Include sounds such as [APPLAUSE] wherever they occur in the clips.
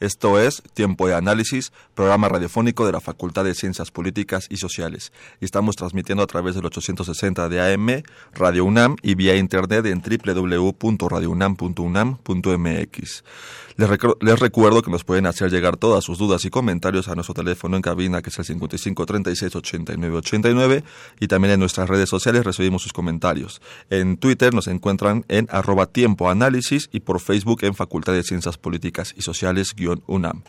Esto es Tiempo de Análisis, programa radiofónico de la Facultad de Ciencias Políticas y Sociales. Y estamos transmitiendo a través del 860 de AM, Radio UNAM y vía internet en www.radiounam.unam.mx. Les, recuerdo que nos pueden hacer llegar todas sus dudas y comentarios a nuestro teléfono en cabina, que es el 55 36 89 89, y también en nuestras redes sociales recibimos sus comentarios. En Twitter nos encuentran en arroba tiempo análisis y por Facebook en Facultad de Ciencias Políticas y Sociales-UNAM.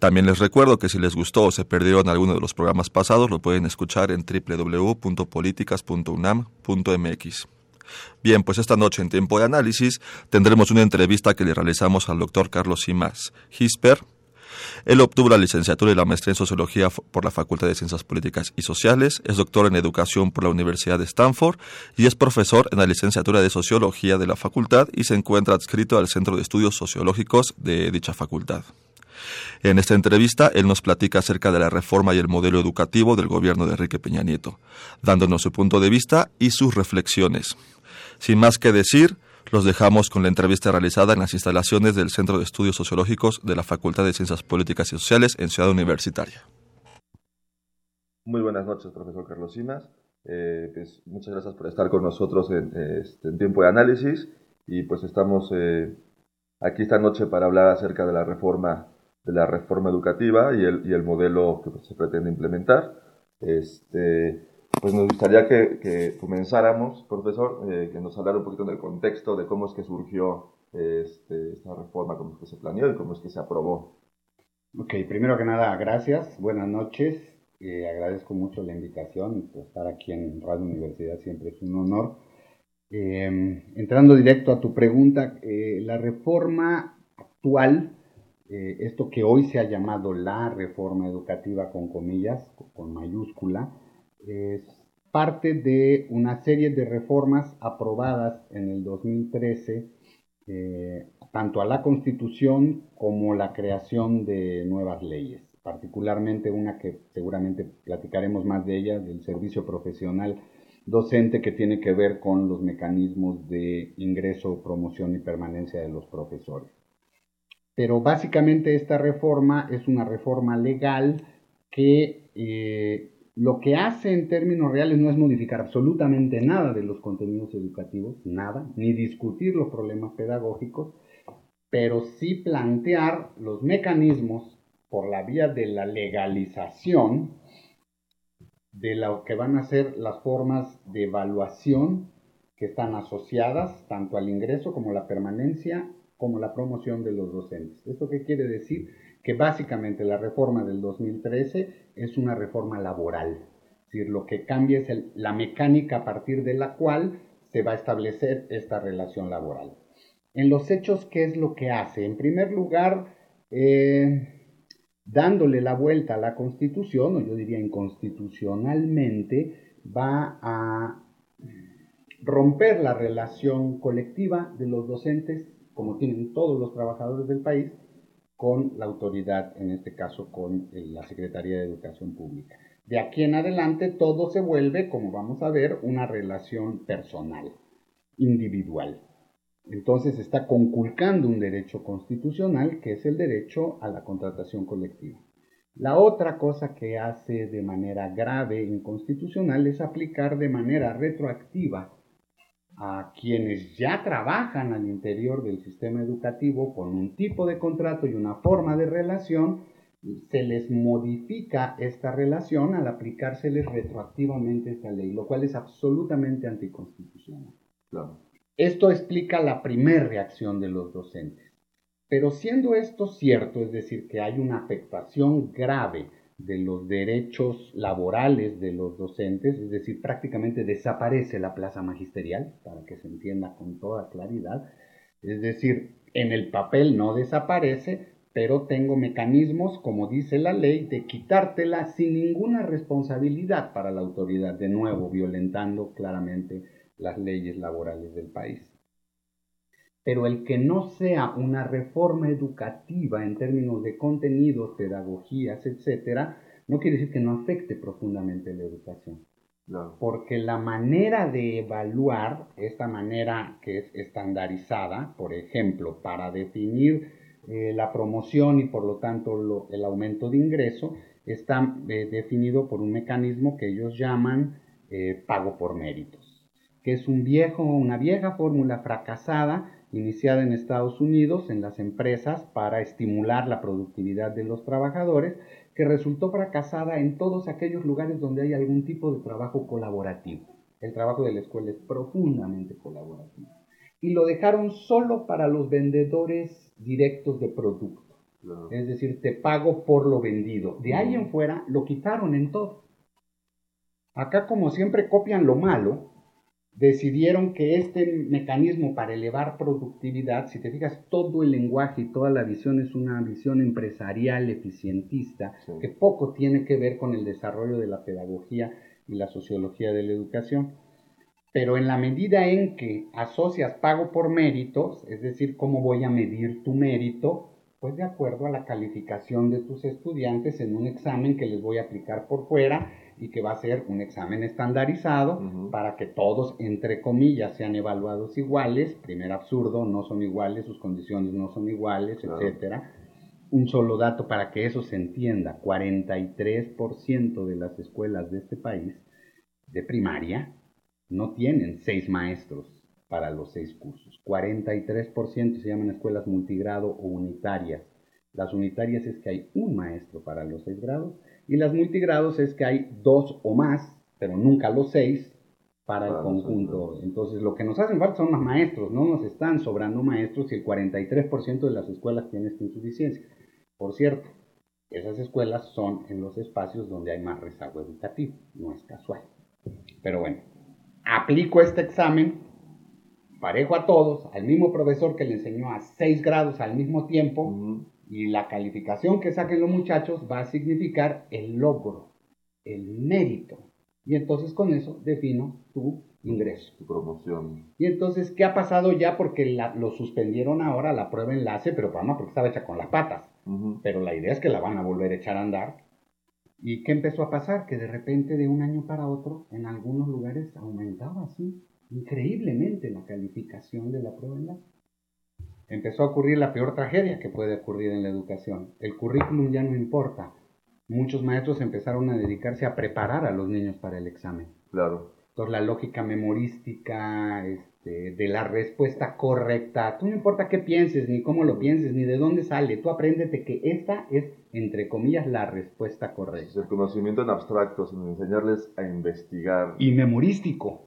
También les recuerdo que si les gustó o se perdieron alguno de los programas pasados, lo pueden escuchar en www.políticas.unam.mx. Bien, pues esta noche en tiempo de análisis tendremos una entrevista que le realizamos al doctor Carlos Simas Gisper. Él obtuvo la licenciatura y la maestría en Sociología por la Facultad de Ciencias Políticas y Sociales, es doctor en Educación por la Universidad de Stanford y es profesor en la licenciatura de Sociología de la facultad y se encuentra adscrito al Centro de Estudios Sociológicos de dicha facultad. En esta entrevista, él nos platica acerca de la reforma y el modelo educativo del gobierno de Enrique Peña Nieto, dándonos su punto de vista y sus reflexiones. Sin más que decir, los dejamos con la entrevista realizada en las instalaciones del Centro de Estudios Sociológicos de la Facultad de Ciencias Políticas y Sociales en Ciudad Universitaria. Muy buenas noches, profesor Carlos Simas. Eh, pues, muchas gracias por estar con nosotros este, en, tiempo de análisis y pues estamos eh, aquí esta noche para hablar acerca de la reforma de la reforma educativa y el, y el modelo que se pretende implementar. Este, pues nos gustaría que, comenzáramos, profesor, eh, que nos hablara un poquito del contexto de cómo es que surgió este, esta reforma, cómo es que se planeó y cómo es que se aprobó. Ok, primero que nada, gracias, buenas noches. Eh, agradezco mucho la invitación, estar aquí en Radio Universidad siempre es un honor. Em, entrando directo a tu pregunta, eh, la reforma actual, esto que hoy se ha llamado la reforma educativa con comillas, con mayúscula, es parte de una serie de reformas aprobadas en el 2013, eh, tanto a la Constitución como la creación de nuevas leyes, particularmente una que seguramente platicaremos más de ella, del servicio profesional docente que tiene que ver con los mecanismos de ingreso, promoción y permanencia de los profesores. Pero básicamente esta reforma es una reforma legal que eh, lo que hace en términos reales no es modificar absolutamente nada de los contenidos educativos, nada, ni discutir los problemas pedagógicos, pero sí plantear los mecanismos por la vía de la legalización de lo que van a ser las formas de evaluación que están asociadas tanto al ingreso como la permanencia como la promoción de los docentes. ¿Esto qué quiere decir? que básicamente la reforma del 2013 es una reforma laboral. Es decir, lo que cambia es la mecánica a partir de la cual se va a establecer esta relación laboral. En los hechos, ¿qué es lo que hace? En primer lugar, eh, dándole la vuelta a la Constitución, o yo diría inconstitucionalmente, va a romper la relación colectiva de los docentes, como tienen todos los trabajadores del país, con la autoridad, en este caso con eh, la Secretaría de Educación Pública. De aquí en adelante todo se vuelve, como vamos a ver, una relación personal, individual. Entonces está conculcando un derecho constitucional que es el derecho a la contratación colectiva. La otra cosa que hace de manera grave e inconstitucional es aplicar de manera retroactiva a quienes ya trabajan al interior del sistema educativo con un tipo de contrato y una forma de relación, se les modifica esta relación al aplicárseles retroactivamente esta ley, lo cual es absolutamente anticonstitucional. Esto explica la primera reacción de los docentes. Pero siendo esto cierto, es decir, que hay una afectación grave de los derechos laborales de los docentes, es decir, prácticamente desaparece la plaza magisterial, para que se entienda con toda claridad, es decir, en el papel no desaparece, pero tengo mecanismos, como dice la ley, de quitártela sin ninguna responsabilidad para la autoridad, de nuevo violentando claramente las leyes laborales del país. Pero el que no sea una reforma educativa en términos de contenidos, pedagogías, etcétera, no quiere decir que no afecte profundamente la educación. Porque la manera de evaluar, esta manera que es estandarizada, por ejemplo, para definir eh, la promoción y por lo tanto el aumento de ingreso, está eh, definido por un mecanismo que ellos llaman eh, pago por méritos, que es un viejo, una vieja fórmula fracasada iniciada en Estados Unidos en las empresas para estimular la productividad de los trabajadores, que resultó fracasada en todos aquellos lugares donde hay algún tipo de trabajo colaborativo. El trabajo de la escuela es profundamente colaborativo. Y lo dejaron solo para los vendedores directos de producto. Es decir, te pago por lo vendido. De ahí en fuera lo quitaron en todo. Acá como siempre copian lo malo, decidieron que este mecanismo para elevar productividad, si te fijas, todo el lenguaje y toda la visión es una visión empresarial eficientista que poco tiene que ver con el desarrollo de la pedagogía y la sociología de la educación. Pero en la medida en que asocias pago por méritos, es decir, cómo voy a medir tu mérito, pues de acuerdo a la calificación de tus estudiantes en un examen que les voy a aplicar por fuera y que va a ser un examen estandarizado para que todos, entre comillas, sean evaluados iguales. Primer absurdo, no son iguales, sus condiciones no son iguales, etcétera. Un solo dato para que eso se entienda, 43% de las escuelas de este país de primaria no tienen seis maestros para los seis cursos. 43% se llaman escuelas multigrado o unitarias. Las unitarias es que hay un maestro para los seis grados y las multigrados es que hay dos o más, pero nunca los seis, para el conjunto. Entonces, lo que nos hacen falta son más maestros, no nos están sobrando maestros y el 43% de las escuelas tienen esta insuficiencia. Por cierto, esas escuelas son en los espacios donde hay más rezago educativo, no es casual. Pero bueno, aplico este examen parejo a todos, al mismo profesor que le enseñó a 6 grados al mismo tiempo, y la calificación que saquen los muchachos va a significar el logro, el mérito. Y entonces con eso defino tu ingreso. Tu promoción. Y entonces, ¿qué ha pasado ya? Porque lo suspendieron ahora, la prueba enlace, pero para porque estaba hecha con las patas. Pero la idea es que la van a volver a echar a andar. ¿Y qué empezó a pasar? Que de repente, de un año para otro, en algunos lugares aumentaba así, increíblemente, la calificación de la prueba enlace empezó a ocurrir la peor tragedia que puede ocurrir en la educación. El currículum ya no importa. Muchos maestros empezaron a dedicarse a preparar a los niños para el examen. Claro. Entonces la lógica memorística este, de la respuesta correcta, tú no importa qué pienses, ni cómo lo pienses, ni de dónde sale, tú apréndete que esta es, entre comillas, la respuesta correcta. el conocimiento en abstracto, sino enseñarles a investigar. Y memorístico.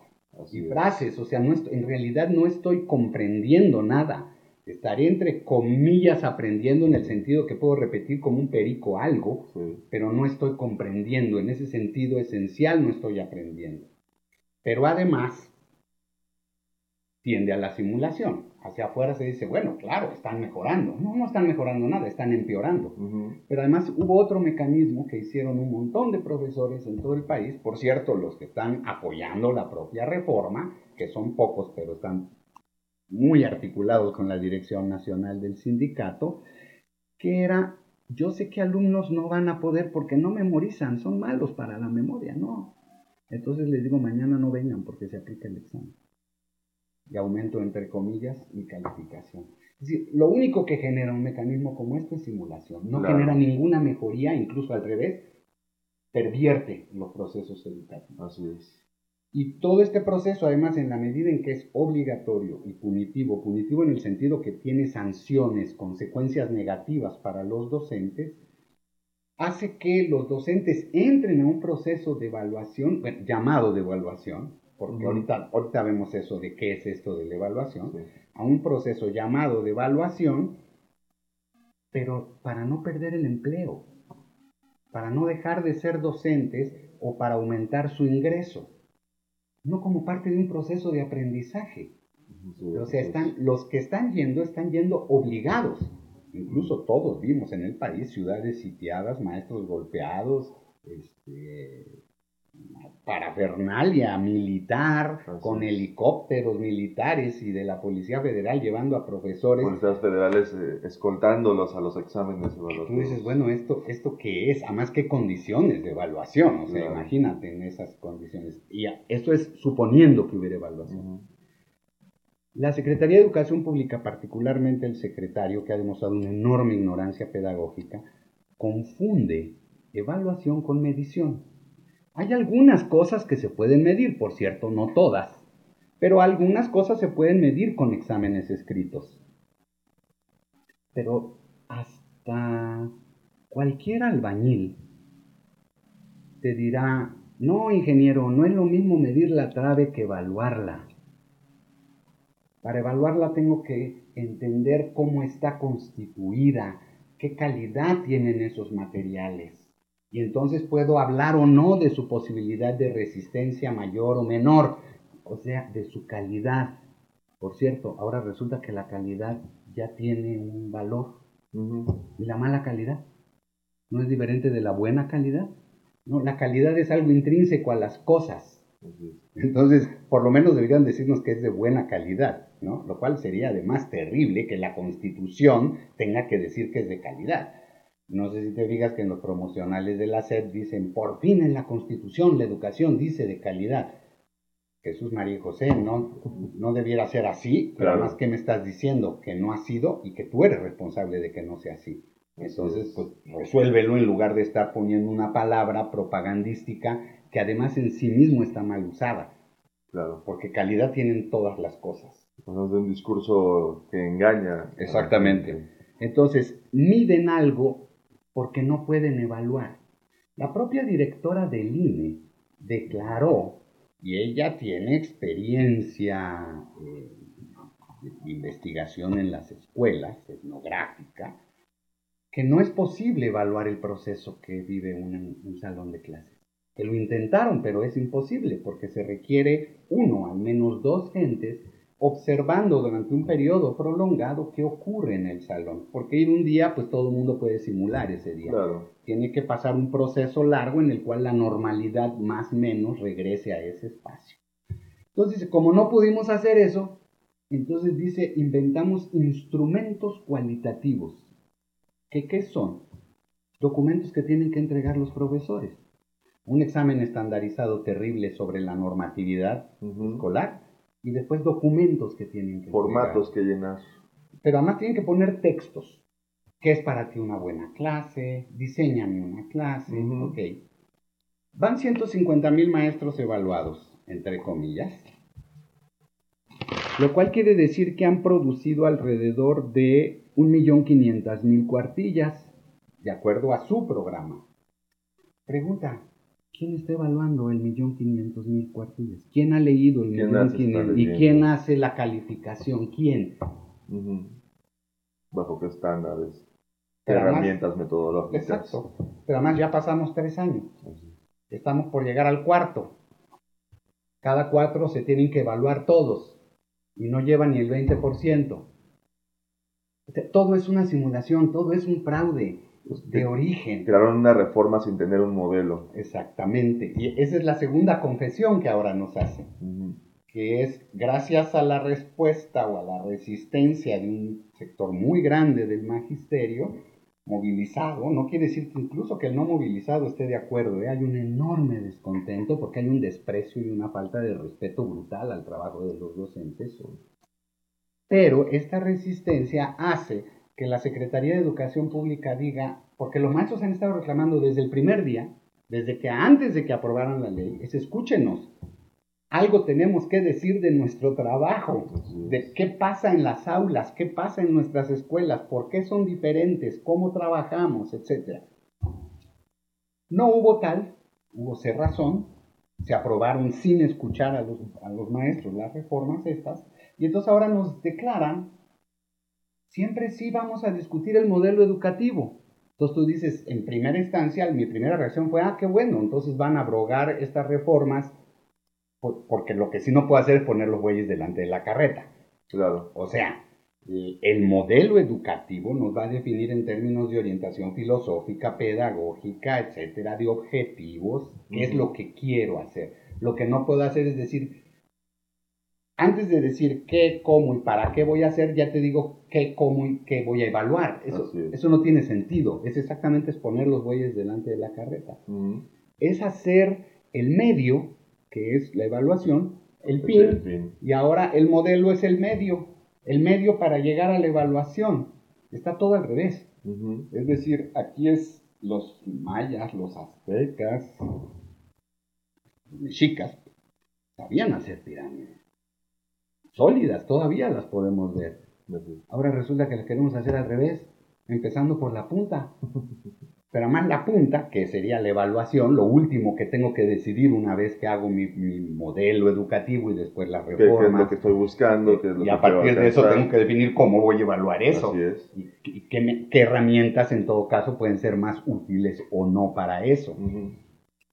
y frases, o sea, no en realidad no estoy comprendiendo nada estaré entre comillas aprendiendo en el sentido que puedo repetir como un perico algo, pero no estoy comprendiendo. En ese sentido esencial no estoy aprendiendo. Pero además tiende a la simulación. Hacia afuera se dice, bueno, claro, están mejorando. No, no están mejorando nada, están empeorando. Pero además hubo otro mecanismo que hicieron un montón de profesores en todo el país. Por cierto, los que están apoyando la propia reforma, que son pocos, pero están muy articulados con la dirección nacional del sindicato, que era, yo sé que alumnos no van a poder porque no memorizan, son malos para la memoria, no. Entonces les digo, mañana no vengan porque se aplica el examen. Y aumento entre comillas mi calificación. Es decir, lo único que genera un mecanismo como este es simulación. No genera ninguna mejoría, incluso al revés, pervierte los procesos educativos. Así es. Y todo este proceso, además, en la medida en que es obligatorio y punitivo, punitivo en el sentido que tiene sanciones, consecuencias negativas para los docentes, hace que los docentes entren a un proceso de evaluación, llamado de evaluación, porque ahorita, ahorita vemos eso de qué es esto de la evaluación, a un proceso llamado de evaluación, pero para no perder el empleo para no dejar de ser docentes o para aumentar su ingreso, no como parte de un proceso de aprendizaje. o sea, están, los que están yendo están yendo obligados. Incluso todos vimos en el país ciudades sitiadas, maestros golpeados, este, parafernalia militar, con helicópteros militares y de la Policía Federal llevando a profesores. Policías federales eh, escoltándolos a los exámenes evaluativos. Tú dices, bueno, ¿esto, ¿esto qué es? Además, ¿qué condiciones de evaluación? O sea, imagínate en esas condiciones. Y esto es suponiendo que hubiera evaluación. La Secretaría de Educación Pública, particularmente el secretario, que ha demostrado una enorme ignorancia pedagógica, confunde evaluación con medición. Hay algunas cosas que se pueden medir, por cierto, no todas, pero algunas cosas se pueden medir con exámenes escritos. Pero hasta cualquier albañil te dirá, no, ingeniero, no es lo mismo medir la trave que evaluarla. Para evaluarla tengo que entender cómo está constituida, qué calidad tienen esos materiales y entonces puedo hablar o no de su posibilidad de resistencia mayor o menor, o sea, de su calidad. Por cierto, ahora resulta que la calidad ya tiene un valor. ¿Y la mala calidad? ¿No es diferente de la buena calidad? No, la calidad es algo intrínseco a las cosas. Entonces, por lo menos deberían decirnos que es de buena calidad, ¿no? Lo cual sería además terrible que la Constitución tenga que decir que es de calidad. No sé si te fijas que en los promocionales de la SED dicen, por fin en la Constitución la educación dice de calidad. Jesús María José, no, no debiera ser así, pero además, ¿qué me estás diciendo? Que no ha sido y que tú eres responsable de que no sea así. Entonces, pues resuélvelo en lugar de estar poniendo una palabra propagandística que además en sí mismo está mal usada. Claro. Porque calidad tienen todas las cosas. Pues es un discurso que engaña. Exactamente. Entonces, miden algo porque no pueden evaluar. La propia directora del INE declaró, y ella tiene experiencia de investigación en las escuelas, etnográfica, que no es posible evaluar el proceso que vive un, un salón de clases. Que lo intentaron, pero es imposible porque se requiere uno, al menos dos gentes observando durante un periodo prolongado qué ocurre en el salón, porque en un día pues todo el mundo puede simular ese día. Tiene que pasar un proceso largo en el cual la normalidad más o menos regrese a ese espacio. Entonces, como no pudimos hacer eso, entonces dice, inventamos instrumentos cualitativos. ¿Qué, qué son? Documentos que tienen que entregar los profesores. Un examen estandarizado terrible sobre la normatividad escolar y después documentos que tienen que Formatos que llenar. Pero además tienen que poner textos. ¿Qué es para ti una buena clase? Diseñame una clase. Ok. Van 150 mil maestros evaluados, entre comillas. Lo cual quiere decir que han producido alrededor de 1.500.000 cuartillas, de acuerdo a su programa. Pregunta, ¿Quién está evaluando el millón quinientos mil cuartillas? ¿Quién ha leído el millón quinientos? ¿Y quién hace la calificación? ¿Quién? ¿Bajo qué estándares? ¿Qué herramientas metodológicas? Exacto. Pero además ya pasamos tres años. Estamos por llegar al cuarto. Cada cuatro se tienen que evaluar todos. Y no llevan ni el 20%. Todo es una simulación, todo es un fraude de origen. Crearon una reforma sin tener un modelo. Exactamente. Y esa es la segunda confesión que ahora nos hace. Que es gracias a la respuesta o a la resistencia de un sector muy grande del magisterio, movilizado, no quiere decir que incluso que el no movilizado esté de acuerdo, ¿eh? hay un enorme descontento porque hay un desprecio y una falta de respeto brutal al trabajo de los docentes. Pero esta resistencia hace que la Secretaría de Educación Pública diga, porque los maestros han estado reclamando desde el primer día, desde que antes de que aprobaran la ley, es escúchenos, algo tenemos que decir de nuestro trabajo, de qué pasa en las aulas, qué pasa en nuestras escuelas, por qué son diferentes, cómo trabajamos, etc. No hubo tal, hubo cerrazón, se aprobaron sin escuchar a los, a los maestros las reformas estas, y entonces ahora nos declaran siempre sí vamos a discutir el modelo educativo. Entonces tú dices, en primera instancia, mi primera reacción fue, ah, qué bueno, entonces van a abrogar estas reformas, porque lo que sí no puedo hacer es poner los bueyes delante de la carreta. Claro. O sea, el modelo educativo nos va a definir en términos de orientación filosófica, pedagógica, etcétera, de objetivos, qué es lo que quiero hacer. Lo que no puedo hacer es decir, antes de decir qué, cómo y para qué voy a hacer, ya te digo qué, cómo y qué voy a evaluar. Eso, eso no tiene sentido. Es exactamente exponer los bueyes delante de la carreta. Es hacer el medio, que es la evaluación, el fin, y ahora el modelo es el medio el medio para llegar a la evaluación. Está todo al revés. Es decir, aquí es los mayas, los aztecas, mexicas, sabían hacer pirámides. Sólidas, todavía las podemos ver. Ahora resulta que las queremos hacer al revés, empezando por la punta. [LAUGHS] Pero más la punta, que sería la evaluación, lo último que tengo que decidir una vez que hago mi, modelo educativo y después la reforma. ¿Qué, es lo que estoy buscando? y a partir de eso tengo que definir cómo voy a evaluar eso. Y, qué, herramientas en todo caso pueden ser más útiles o no para eso.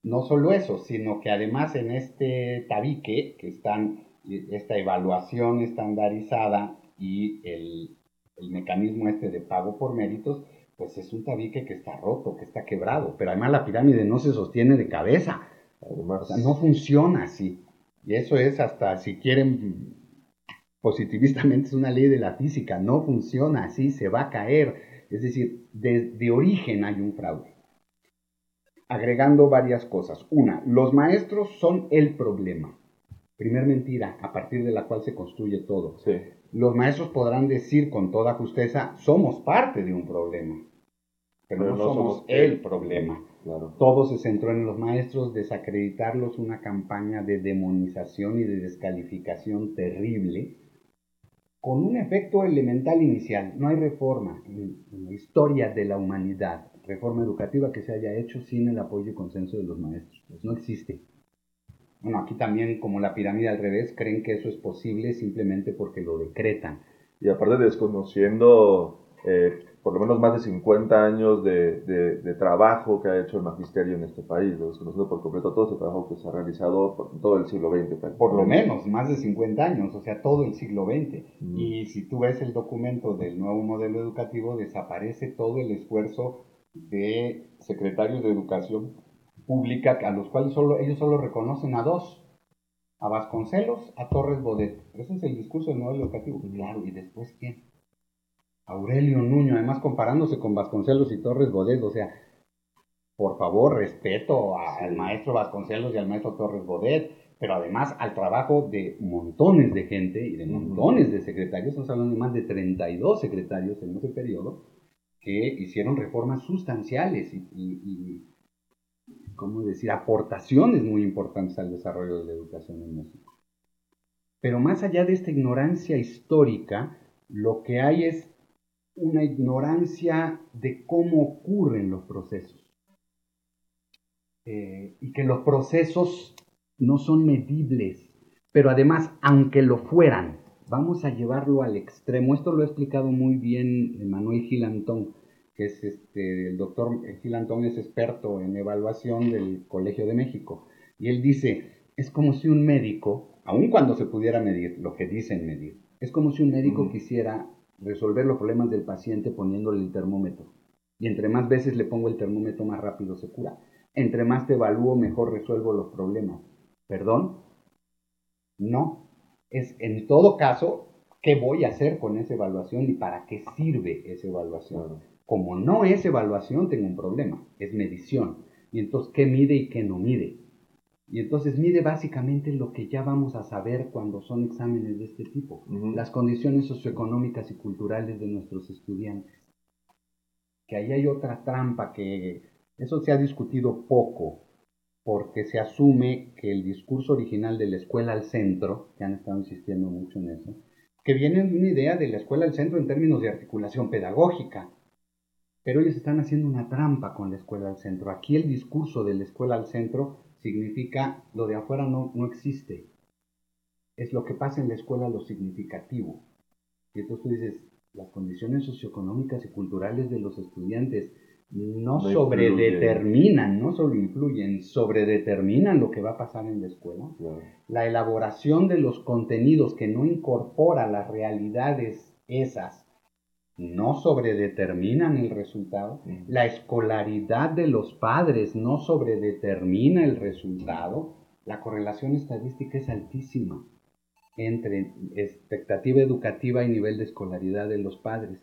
No solo eso, sino que además en este tabique, que están esta evaluación estandarizada y el, el mecanismo este de pago por méritos, pues es un tabique que está roto, que está quebrado, pero además la pirámide no se sostiene de cabeza, o sea, no funciona así. Y eso es hasta, si quieren, positivistamente es una ley de la física, no funciona así, se va a caer. Es decir, de origen hay un fraude. Agregando varias cosas. Una, los maestros son el problema. Primer mentira, a partir de la cual se construye todo. Sí. Los maestros podrán decir con toda justeza, somos parte de un problema pero, no, somos, el problema. Todo se centró en los maestros, desacreditarlos, una campaña de demonización y de descalificación terrible, con un efecto elemental inicial. No hay reforma en, la historia de la humanidad, reforma educativa que se haya hecho sin el apoyo y consenso de los maestros. Pues no existe. Bueno, aquí también, como la pirámide al revés, creen que eso es posible simplemente porque lo decretan. Y aparte desconociendo eh, por lo menos más de 50 años de, de, trabajo que ha hecho el magisterio en este país, desconociendo por completo todo ese trabajo que se ha realizado por todo el siglo XX. Por lo menos, más de 50 años, o sea, todo el siglo XX. Y si tú ves el documento del nuevo modelo educativo, desaparece todo el esfuerzo de secretarios de educación pública, a los cuales solo, ellos solo reconocen a dos, a Vasconcelos, a Torres Bodet. Ese es el discurso del modelo educativo. Claro, ¿y después quién? Aurelio Nuño, además comparándose con Vasconcelos y Torres Bodet, o sea, por favor, respeto al maestro Vasconcelos y al maestro Torres Bodet, pero además al trabajo de montones de gente y de montones de secretarios, estamos hablando de más de 32 secretarios en ese periodo, que hicieron reformas sustanciales y, y, ¿cómo decir?, aportaciones muy importantes al desarrollo de la educación en México. Pero más allá de esta ignorancia histórica, lo que hay es una ignorancia de cómo ocurren los procesos. Eh, y que los procesos no son medibles, pero además, aunque lo fueran, vamos a llevarlo al extremo. Esto lo ha explicado muy bien Manuel Gilantón, que es este, el doctor Gilantón es experto en evaluación del Colegio de México. Y él dice, es como si un médico, aun cuando se pudiera medir lo que dicen medir, es como si un médico quisiera resolver los problemas del paciente poniéndole el termómetro. Y entre más veces le pongo el termómetro, más rápido se cura. Entre más te evalúo, mejor resuelvo los problemas. ¿Perdón? No. Es en todo caso, ¿qué voy a hacer con esa evaluación y para qué sirve esa evaluación? Como no es evaluación, tengo un problema. Es medición. Y entonces, ¿qué mide y qué no mide? Y entonces mide básicamente lo que ya vamos a saber cuando son exámenes de este tipo, las condiciones socioeconómicas y culturales de nuestros estudiantes. Que ahí hay otra trampa que eso se ha discutido poco, porque se asume que el discurso original de la escuela al centro, que han estado insistiendo mucho en eso, que viene de una idea de la escuela al centro en términos de articulación pedagógica, pero ellos están haciendo una trampa con la escuela al centro. Aquí el discurso de la escuela al centro significa lo de afuera no, no existe. Es lo que pasa en la escuela lo significativo. Y entonces tú dices, las condiciones socioeconómicas y culturales de los estudiantes no, sobredeterminan, no solo influyen, sobredeterminan lo que va a pasar en la escuela. La elaboración de los contenidos que no incorpora las realidades esas no sobredeterminan el resultado. La escolaridad de los padres no sobredetermina el resultado. La correlación estadística es altísima entre expectativa educativa y nivel de escolaridad de los padres.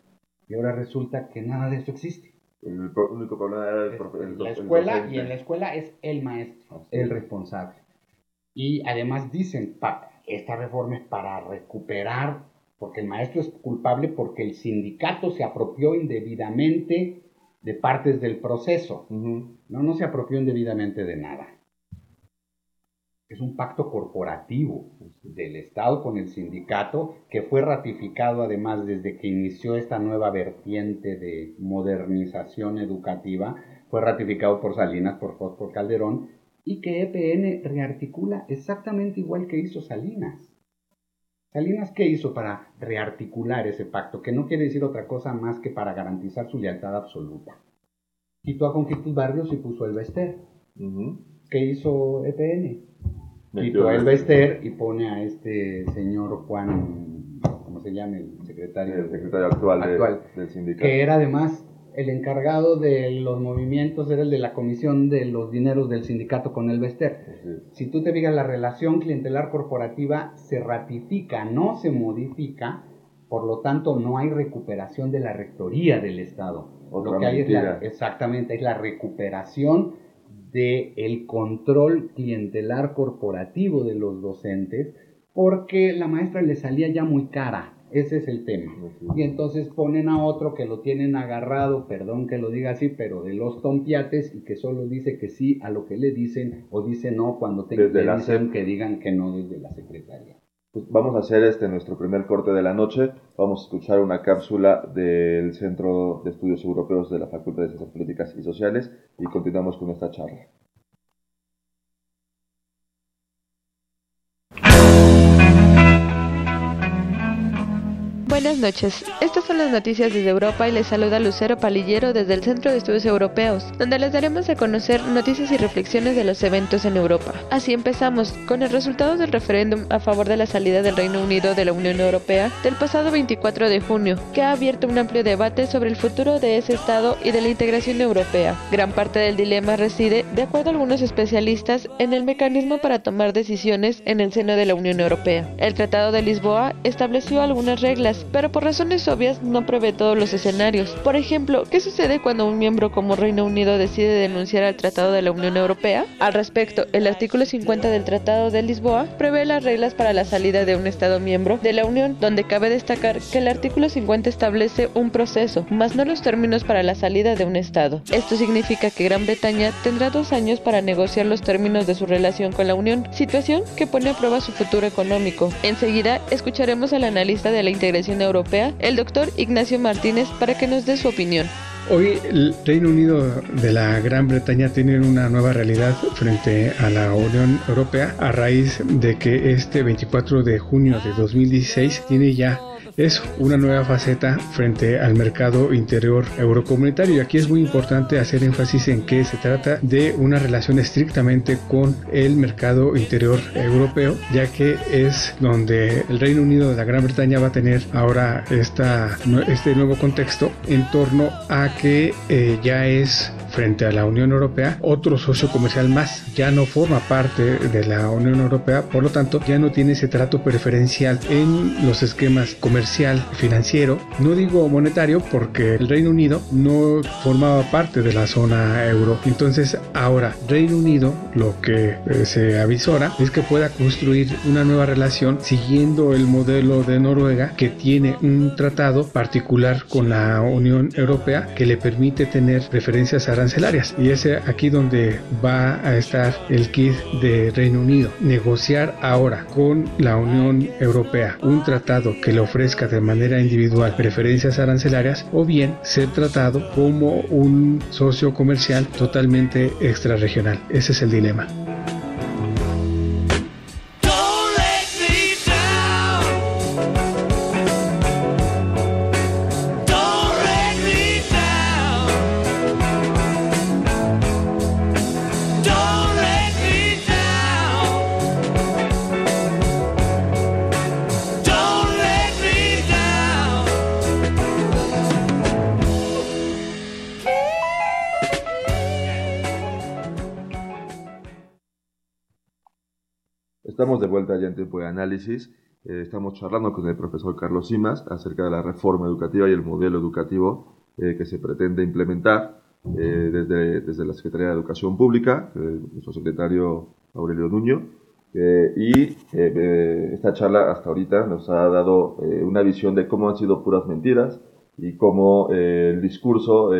Y ahora resulta que nada de eso existe. El único problema era el, la escuela y en la escuela es el maestro, el responsable. Y además dicen, esta reforma es para recuperar, porque el maestro es culpable porque el sindicato se apropió indebidamente de partes del proceso. No, no se apropió indebidamente de nada es un pacto corporativo del Estado con el sindicato que fue ratificado además desde que inició esta nueva vertiente de modernización educativa, fue ratificado por Salinas, por Fox, por Calderón, y que EPN rearticula exactamente igual que hizo Salinas. Salinas, ¿qué hizo para rearticular ese pacto? Que no quiere decir otra cosa más que para garantizar su lealtad absoluta. Quitó a Conquistos Barrios y puso el Bester. ¿Qué hizo EPN? Quitó el Bester y pone a este señor Juan, ¿cómo se llama? El secretario, el secretario actual, del sindicato. Que era además el encargado de los movimientos, era el de la comisión de los dineros del sindicato con el Bester. Si tú te fijas, la relación clientelar corporativa se ratifica, no se modifica, por lo tanto no hay recuperación de la rectoría del Estado. lo que hay es exactamente, es la recuperación del el control clientelar corporativo de los docentes porque la maestra le salía ya muy cara. Ese es el tema. Y entonces ponen a otro que lo tienen agarrado, perdón que lo diga así, pero de los tompiates y que solo dice que sí a lo que le dicen o dice no cuando te, dicen que digan que no desde la secretaría. Pues vamos a hacer este nuestro primer corte de la noche. Vamos a escuchar una cápsula del Centro de Estudios Europeos de la Facultad de Ciencias Políticas y Sociales y continuamos con esta charla. Buenas noches. Estas son las noticias desde Europa y les saluda Lucero Palillero desde el Centro de Estudios Europeos, donde les daremos a conocer noticias y reflexiones de los eventos en Europa. Así empezamos con el resultado del referéndum a favor de la salida del Reino Unido de la Unión Europea del pasado 24 de junio, que ha abierto un amplio debate sobre el futuro de ese Estado y de la integración europea. Gran parte del dilema reside, de acuerdo a algunos especialistas, en el mecanismo para tomar decisiones en el seno de la Unión Europea. El Tratado de Lisboa estableció algunas reglas pero por razones obvias no prevé todos los escenarios. Por ejemplo, ¿qué sucede cuando un miembro como Reino Unido decide denunciar al Tratado de la Unión Europea? Al respecto, el artículo 50 del Tratado de Lisboa prevé las reglas para la salida de un Estado miembro de la Unión, donde cabe destacar que el artículo 50 establece un proceso, más no los términos para la salida de un Estado. Esto significa que Gran Bretaña tendrá dos años para negociar los términos de su relación con la Unión, situación que pone a prueba su futuro económico. Enseguida escucharemos al analista de la integración Europea, el doctor Ignacio Martínez, para que nos dé su opinión. Hoy el Reino Unido de la Gran Bretaña tiene una nueva realidad frente a la Unión Europea a raíz de que este 24 de junio de 2016 tiene ya es una nueva faceta frente al mercado interior eurocomunitario. Y aquí es muy importante hacer énfasis en que se trata de una relación estrictamente con el mercado interior europeo, ya que es donde el Reino Unido de la Gran Bretaña va a tener ahora esta, este nuevo contexto en torno a que eh, ya es frente a la Unión Europea otro socio comercial más. Ya no forma parte de la Unión Europea, por lo tanto ya no tiene ese trato preferencial en los esquemas financiero. No digo monetario porque el Reino Unido no formaba parte de la zona euro. Entonces ahora Reino Unido lo que eh, se avisora es que pueda construir una nueva relación siguiendo el modelo de Noruega que tiene un tratado particular con la Unión Europea que le permite tener referencias a y es aquí donde va a estar el kit de Reino Unido. Negociar ahora con la Unión Europea un tratado que le de manera individual preferencias arancelarias o bien ser tratado como un socio comercial totalmente extrarregional. Ese es el dilema. De tiempo de análisis. Eh, estamos charlando con el profesor Carlos Simas acerca de la reforma educativa y el modelo educativo eh, que se pretende implementar eh, desde, desde la Secretaría de Educación Pública, nuestro secretario Aurelio Nuño. y esta charla hasta ahorita nos ha dado una visión de cómo han sido puras mentiras y cómo el discurso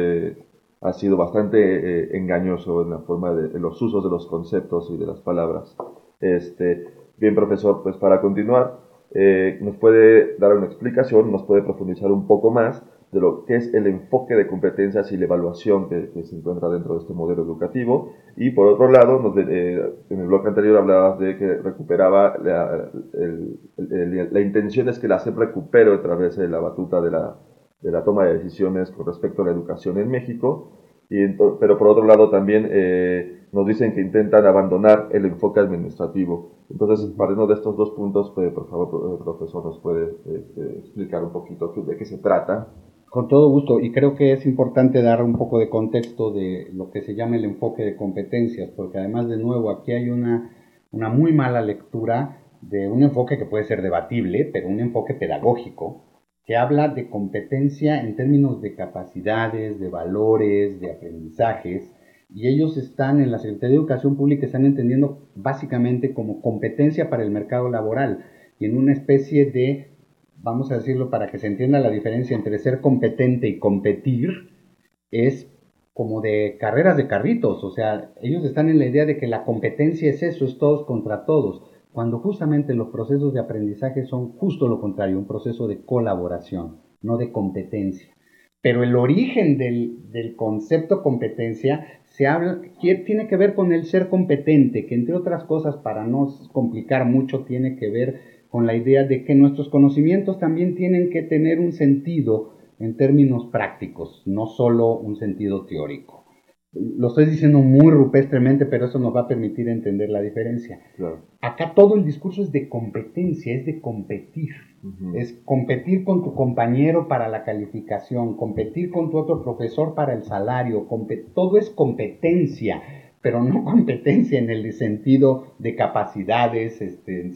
ha sido bastante engañoso en la forma de en los usos de los conceptos y de las palabras. Este, bien, profesor, pues para continuar, eh, nos puede dar una explicación, nos puede profundizar un poco más de lo que es el enfoque de competencias y la evaluación que, se encuentra dentro de este modelo educativo. Y por otro lado, nos eh, en el bloque anterior hablabas de que recuperaba, la, la intención es que la SEP recupere otra vez la batuta de la, de la toma de decisiones con respecto a la educación en México. Y pero por otro lado también eh, nos dicen que intentan abandonar el enfoque administrativo. Entonces, partiendo de estos dos puntos, pues, por favor, profesor, nos puede este, explicar un poquito de qué se trata. Con todo gusto, y creo que es importante dar un poco de contexto de lo que se llama el enfoque de competencias, porque además, de nuevo, aquí hay una, una muy mala lectura de un enfoque que puede ser debatible, pero un enfoque pedagógico, que habla de competencia en términos de capacidades, de valores, de aprendizajes, y ellos están en la Secretaría de Educación Pública, están entendiendo básicamente como competencia para el mercado laboral y en una especie de, vamos a decirlo para que se entienda la diferencia entre ser competente y competir, es como de carreras de carritos, o sea, ellos están en la idea de que la competencia es eso, es todos contra todos, cuando justamente los procesos de aprendizaje son justo lo contrario, un proceso de colaboración, no de competencia. Pero el origen del, del concepto competencia se habla, tiene que ver con el ser competente, que entre otras cosas, para no complicar mucho, tiene que ver con la idea de que nuestros conocimientos también tienen que tener un sentido en términos prácticos, no solo un sentido teórico. Lo estoy diciendo muy rupestremente, pero eso nos va a permitir entender la diferencia. Acá todo el discurso es de competencia, es de competir. Es competir con tu compañero para la calificación, competir con tu otro profesor para el salario. Todo es competencia, pero no [LAUGHS] competencia en el sentido de capacidades, este,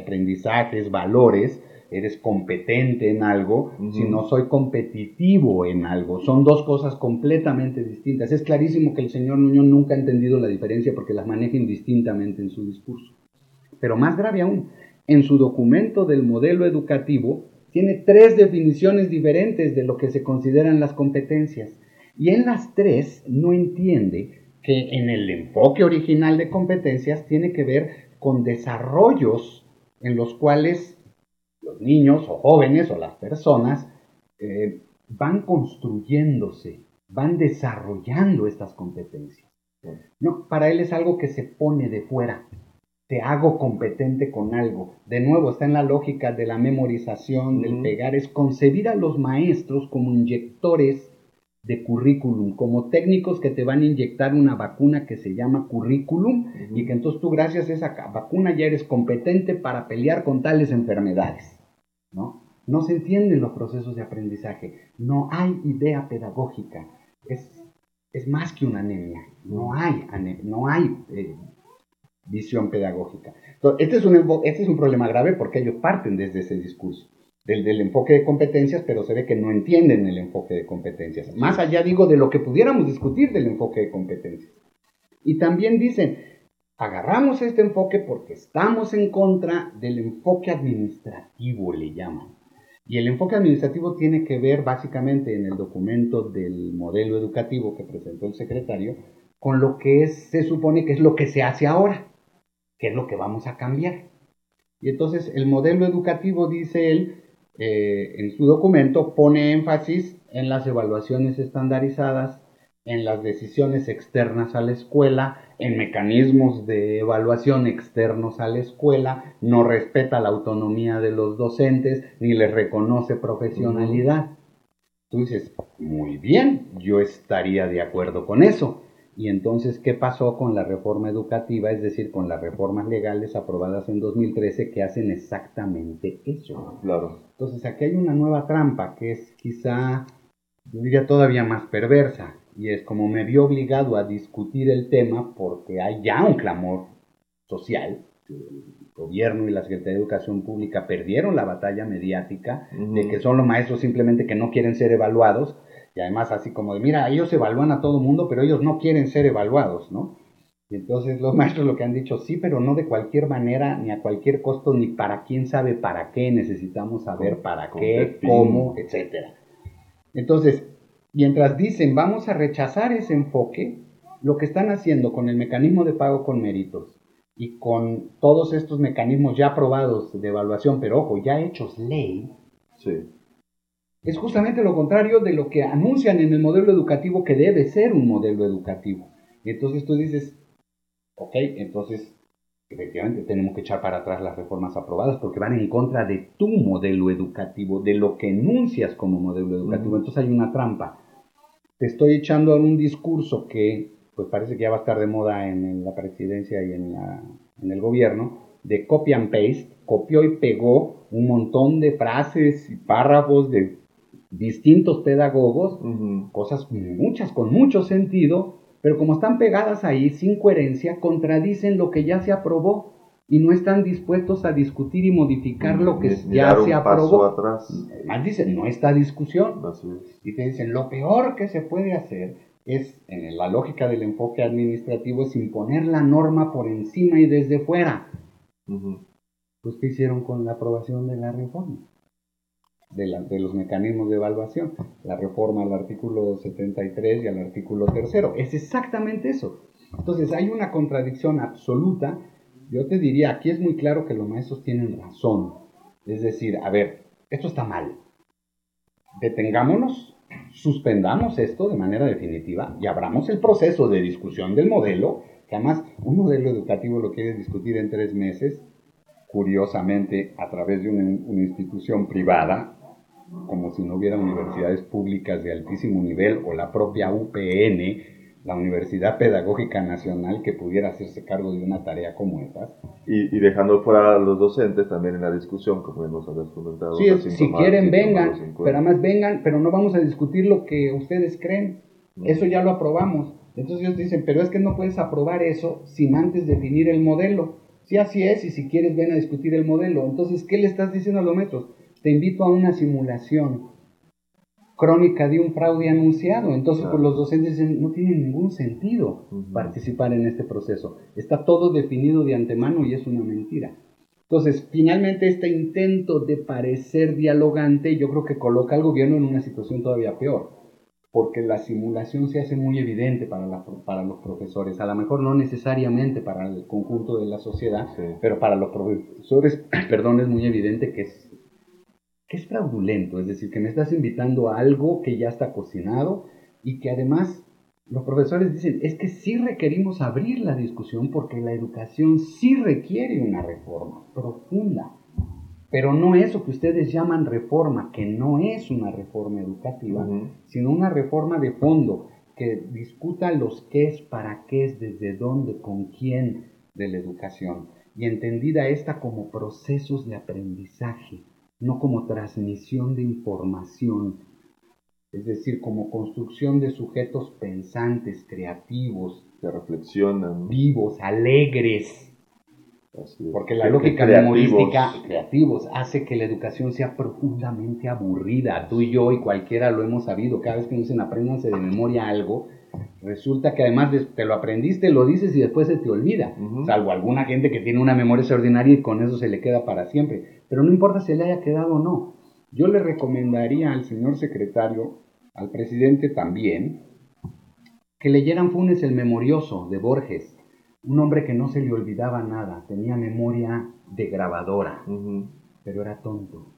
aprendizajes, valores, eres competente en algo, si no soy competitivo en algo. Son dos cosas completamente distintas. Es clarísimo que el señor Nuño nunca ha entendido la diferencia porque las maneja indistintamente en su discurso. Pero más grave aún, en su documento del modelo educativo tiene tres definiciones diferentes de lo que se consideran las competencias. Y en las tres no entiende que en el enfoque original de competencias tiene que ver con desarrollos en los cuales los niños o jóvenes o las personas eh, van construyéndose, van desarrollando estas competencias. No, para él es algo que se pone de fuera. Te hago competente con algo. De nuevo, está en la lógica de la memorización, del pegar, es concebir a los maestros como inyectores de currículum, como técnicos que te van a inyectar una vacuna que se llama currículum y que entonces tú gracias a esa vacuna ya eres competente para pelear con tales enfermedades. ¿no? No se entienden los procesos de aprendizaje, no hay idea pedagógica, es, es más que una anemia, no hay, no hay eh, visión pedagógica. este, es un, este es un problema grave porque ellos parten desde ese discurso. Del, del, enfoque de competencias, pero se ve que no entienden el enfoque de competencias. Más allá, digo, de lo que pudiéramos discutir del enfoque de competencias. Y también dicen, Agarramos este enfoque porque estamos en contra del enfoque administrativo, le llaman. Y el enfoque administrativo tiene que ver básicamente en el documento del modelo educativo que presentó el secretario con lo que se supone que es lo que se hace ahora, que es lo que vamos a cambiar. Y entonces el modelo educativo, dice él, eh, en su documento pone énfasis en las evaluaciones estandarizadas, en las decisiones externas a la escuela, en mecanismos de evaluación externos a la escuela, no respeta la autonomía de los docentes ni les reconoce profesionalidad. Tú dices, muy bien, yo estaría de acuerdo con eso. Y entonces, ¿qué pasó con la reforma educativa? Es decir, con las reformas legales aprobadas en 2013 que hacen exactamente eso. Claro. Entonces, aquí hay una nueva trampa que es quizá, yo diría, todavía más perversa y es como me vio obligado a discutir el tema porque hay ya un clamor social, el gobierno y la Secretaría de Educación Pública perdieron la batalla mediática de que son los maestros simplemente que no quieren ser evaluados y además así como de, mira, ellos evalúan a todo mundo, pero ellos no quieren ser evaluados, ¿no? Y entonces los [LAUGHS] maestros lo que han dicho, sí, pero no de cualquier manera, ni a cualquier costo, ni para quién sabe para qué, necesitamos saber para qué, cómo, etcétera. Entonces, mientras dicen, vamos a rechazar ese enfoque, lo que están haciendo con el mecanismo de pago con méritos y con todos estos mecanismos ya aprobados de evaluación, pero ojo, ya hechos ley, es justamente lo contrario de lo que anuncian en el modelo educativo que debe ser un modelo educativo. Y entonces tú dices, ok, entonces efectivamente tenemos que echar para atrás las reformas aprobadas porque van en contra de tu modelo educativo, de lo que enuncias como modelo educativo. Entonces hay una trampa. Te estoy echando un discurso que pues parece que ya va a estar de moda en, la presidencia y en, en el gobierno, de copy and paste, copió y pegó un montón de frases y párrafos de distintos pedagogos, cosas muchas con mucho sentido, pero como están pegadas ahí sin coherencia, contradicen lo que ya se aprobó y no están dispuestos a discutir y modificar lo que ya se aprobó. Atrás. Más dicen, no está discusión. Y te dicen, lo peor que se puede hacer es, en la lógica del enfoque administrativo, es imponer la norma por encima y desde fuera. Pues, ¿qué hicieron con la aprobación de la reforma? De, de, los mecanismos de evaluación, la reforma al artículo 73 y al artículo 3. Es exactamente eso. Entonces, hay una contradicción absoluta. Yo te diría, aquí es muy claro que los maestros tienen razón. Es decir, a ver, esto está mal. Detengámonos, suspendamos esto de manera definitiva y abramos el proceso de discusión del modelo, que además un modelo educativo lo quiere discutir en tres meses, curiosamente a través de una institución privada, como si no hubiera universidades públicas de altísimo nivel o la propia UPN, la Universidad Pedagógica Nacional que pudiera hacerse cargo de una tarea como esta. Y, dejando fuera a los docentes también en la discusión, como hemos comentado. Sí, si quieren vengan, pero además vengan, pero no vamos a discutir lo que ustedes creen. Eso ya lo aprobamos. Entonces ellos dicen, pero es que no puedes aprobar eso sin antes definir el modelo. Sí, así es, y si quieres ven a discutir el modelo. Entonces, ¿qué le estás diciendo a los metros? Te invito a una simulación crónica de un fraude anunciado. Entonces, pues, los docentes dicen, no tiene ningún sentido participar en este proceso. Está todo definido de antemano y es una mentira. Entonces, finalmente este intento de parecer dialogante yo creo que coloca al gobierno en una situación todavía peor, porque la simulación se hace muy evidente para, para los profesores, a lo mejor no necesariamente para el conjunto de la sociedad, pero para los profesores, [CLEARS THROAT] perdón, es muy evidente que es es fraudulento, es decir, que me estás invitando a algo que ya está cocinado y que además los profesores dicen, es que sí requerimos abrir la discusión porque la educación sí requiere una reforma profunda, pero no eso que ustedes llaman reforma, que no es una reforma educativa, sino una reforma de fondo que discuta los qué es, para qué es, desde dónde, con quién de la educación, y entendida esta como procesos de aprendizaje no como transmisión de información, es decir, como construcción de sujetos pensantes, creativos, que reflexionan, vivos, alegres. Porque la lógica memorística, creativos, hace que la educación sea profundamente aburrida. Tú y yo y cualquiera lo hemos sabido. Cada vez que nos dicen apréndanse de memoria algo, resulta que además te lo aprendiste, lo dices y después se te olvida. Salvo alguna gente que tiene una memoria extraordinaria y con eso se le queda para siempre pero no importa si le haya quedado o no. Yo le recomendaría al señor secretario, al presidente también, que leyeran Funes el Memorioso de Borges, un hombre que no se le olvidaba nada, tenía memoria de grabadora, pero era tonto,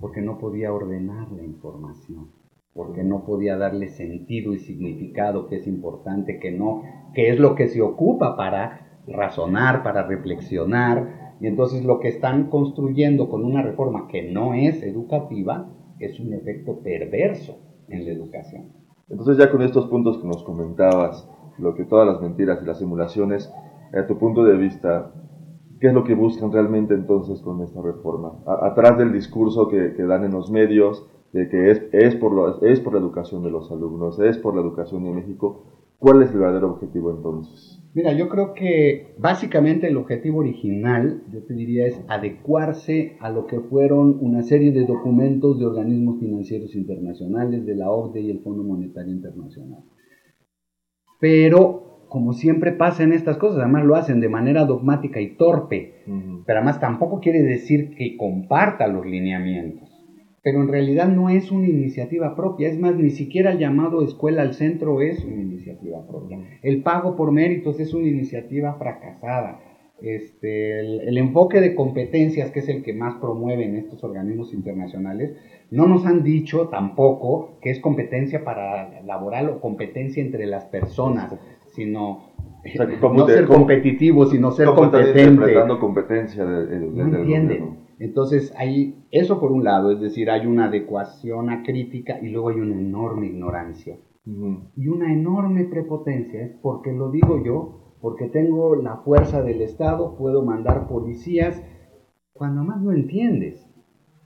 porque no podía ordenar la información, porque no podía darle sentido y significado, que es importante, que no, que es lo que se ocupa para razonar, para reflexionar, y entonces lo que están construyendo con una reforma que no es educativa es un efecto perverso en la educación. Entonces ya con estos puntos que nos comentabas, lo que todas las mentiras y las simulaciones, a tu punto de vista, ¿qué es lo que buscan realmente entonces con esta reforma? atrás del discurso que, dan en los medios, de que es, es, por es por la educación de los alumnos, es por la educación de México, ¿cuál es el verdadero objetivo entonces? Mira, yo creo que básicamente el objetivo original, yo te diría, es adecuarse a lo que fueron una serie de documentos de organismos financieros internacionales, de la OCDE y el Fondo Monetario Internacional. Pero, como siempre pasa en estas cosas, además lo hacen de manera dogmática y torpe, pero además tampoco quiere decir que comparta los lineamientos pero en realidad no es una iniciativa propia, es más, ni siquiera el llamado escuela al centro es una iniciativa propia. El pago por méritos es una iniciativa fracasada. Este, el, enfoque de competencias, que es el que más promueven estos organismos internacionales, no nos han dicho tampoco que es competencia para laboral o competencia entre las personas, sino no ser competitivo, sino ser competente. competencia no entienden. Entonces, hay eso por un lado, es decir, hay una adecuación acrítica y luego hay una enorme ignorancia. Y una enorme prepotencia, es porque lo digo yo, porque tengo la fuerza del Estado, puedo mandar policías, cuando más no entiendes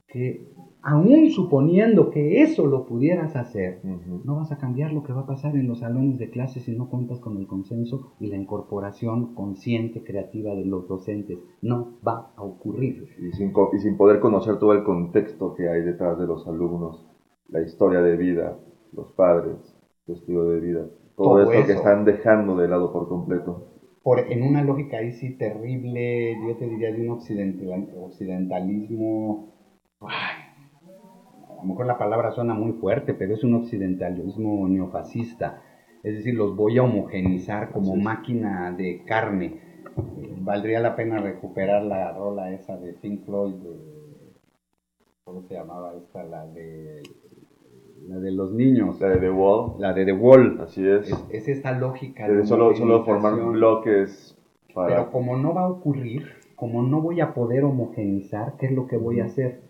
que aún suponiendo que eso lo pudieras hacer, no vas a cambiar lo que va a pasar en los salones de clases si no cuentas con el consenso y la incorporación consciente, creativa de los docentes. No va a ocurrir. Y sin, y sin poder conocer todo el contexto que hay detrás de los alumnos, la historia de vida, los padres, su estilo de vida, todo, eso, que están dejando de lado por completo. Por, en una lógica ahí sí terrible, yo te diría de un occidentalismo a lo mejor la palabra suena muy fuerte, pero es un occidentalismo neofascista. Es decir, los voy a homogenizar como máquina de carne. Eh, valdría la pena recuperar la rola esa de Pink Floyd, ¿cómo se llamaba esta? La de, la de los niños. La de The Wall. La de The Wall. Así es. Es, esta lógica. De solo, solo formar bloques. Pero como no va a ocurrir, como no voy a poder homogenizar, ¿qué es lo que voy a hacer?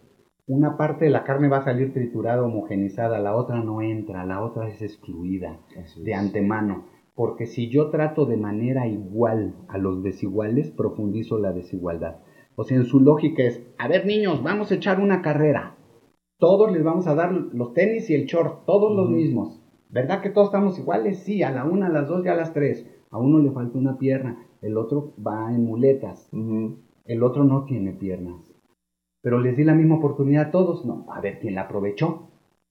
Una parte de la carne va a salir triturada, homogenizada, la otra no entra, la otra es excluida de antemano. Porque si yo trato de manera igual a los desiguales, profundizo la desigualdad. O sea, en su lógica es, a ver niños, vamos a echar una carrera. Todos les vamos a dar los tenis y el short, todos los mismos. ¿Verdad que todos estamos iguales? Sí, a la una, a las dos y a las tres. A uno le falta una pierna, el otro va en muletas, el otro no tiene piernas pero les di la misma oportunidad a todos, no, a ver quién la aprovechó.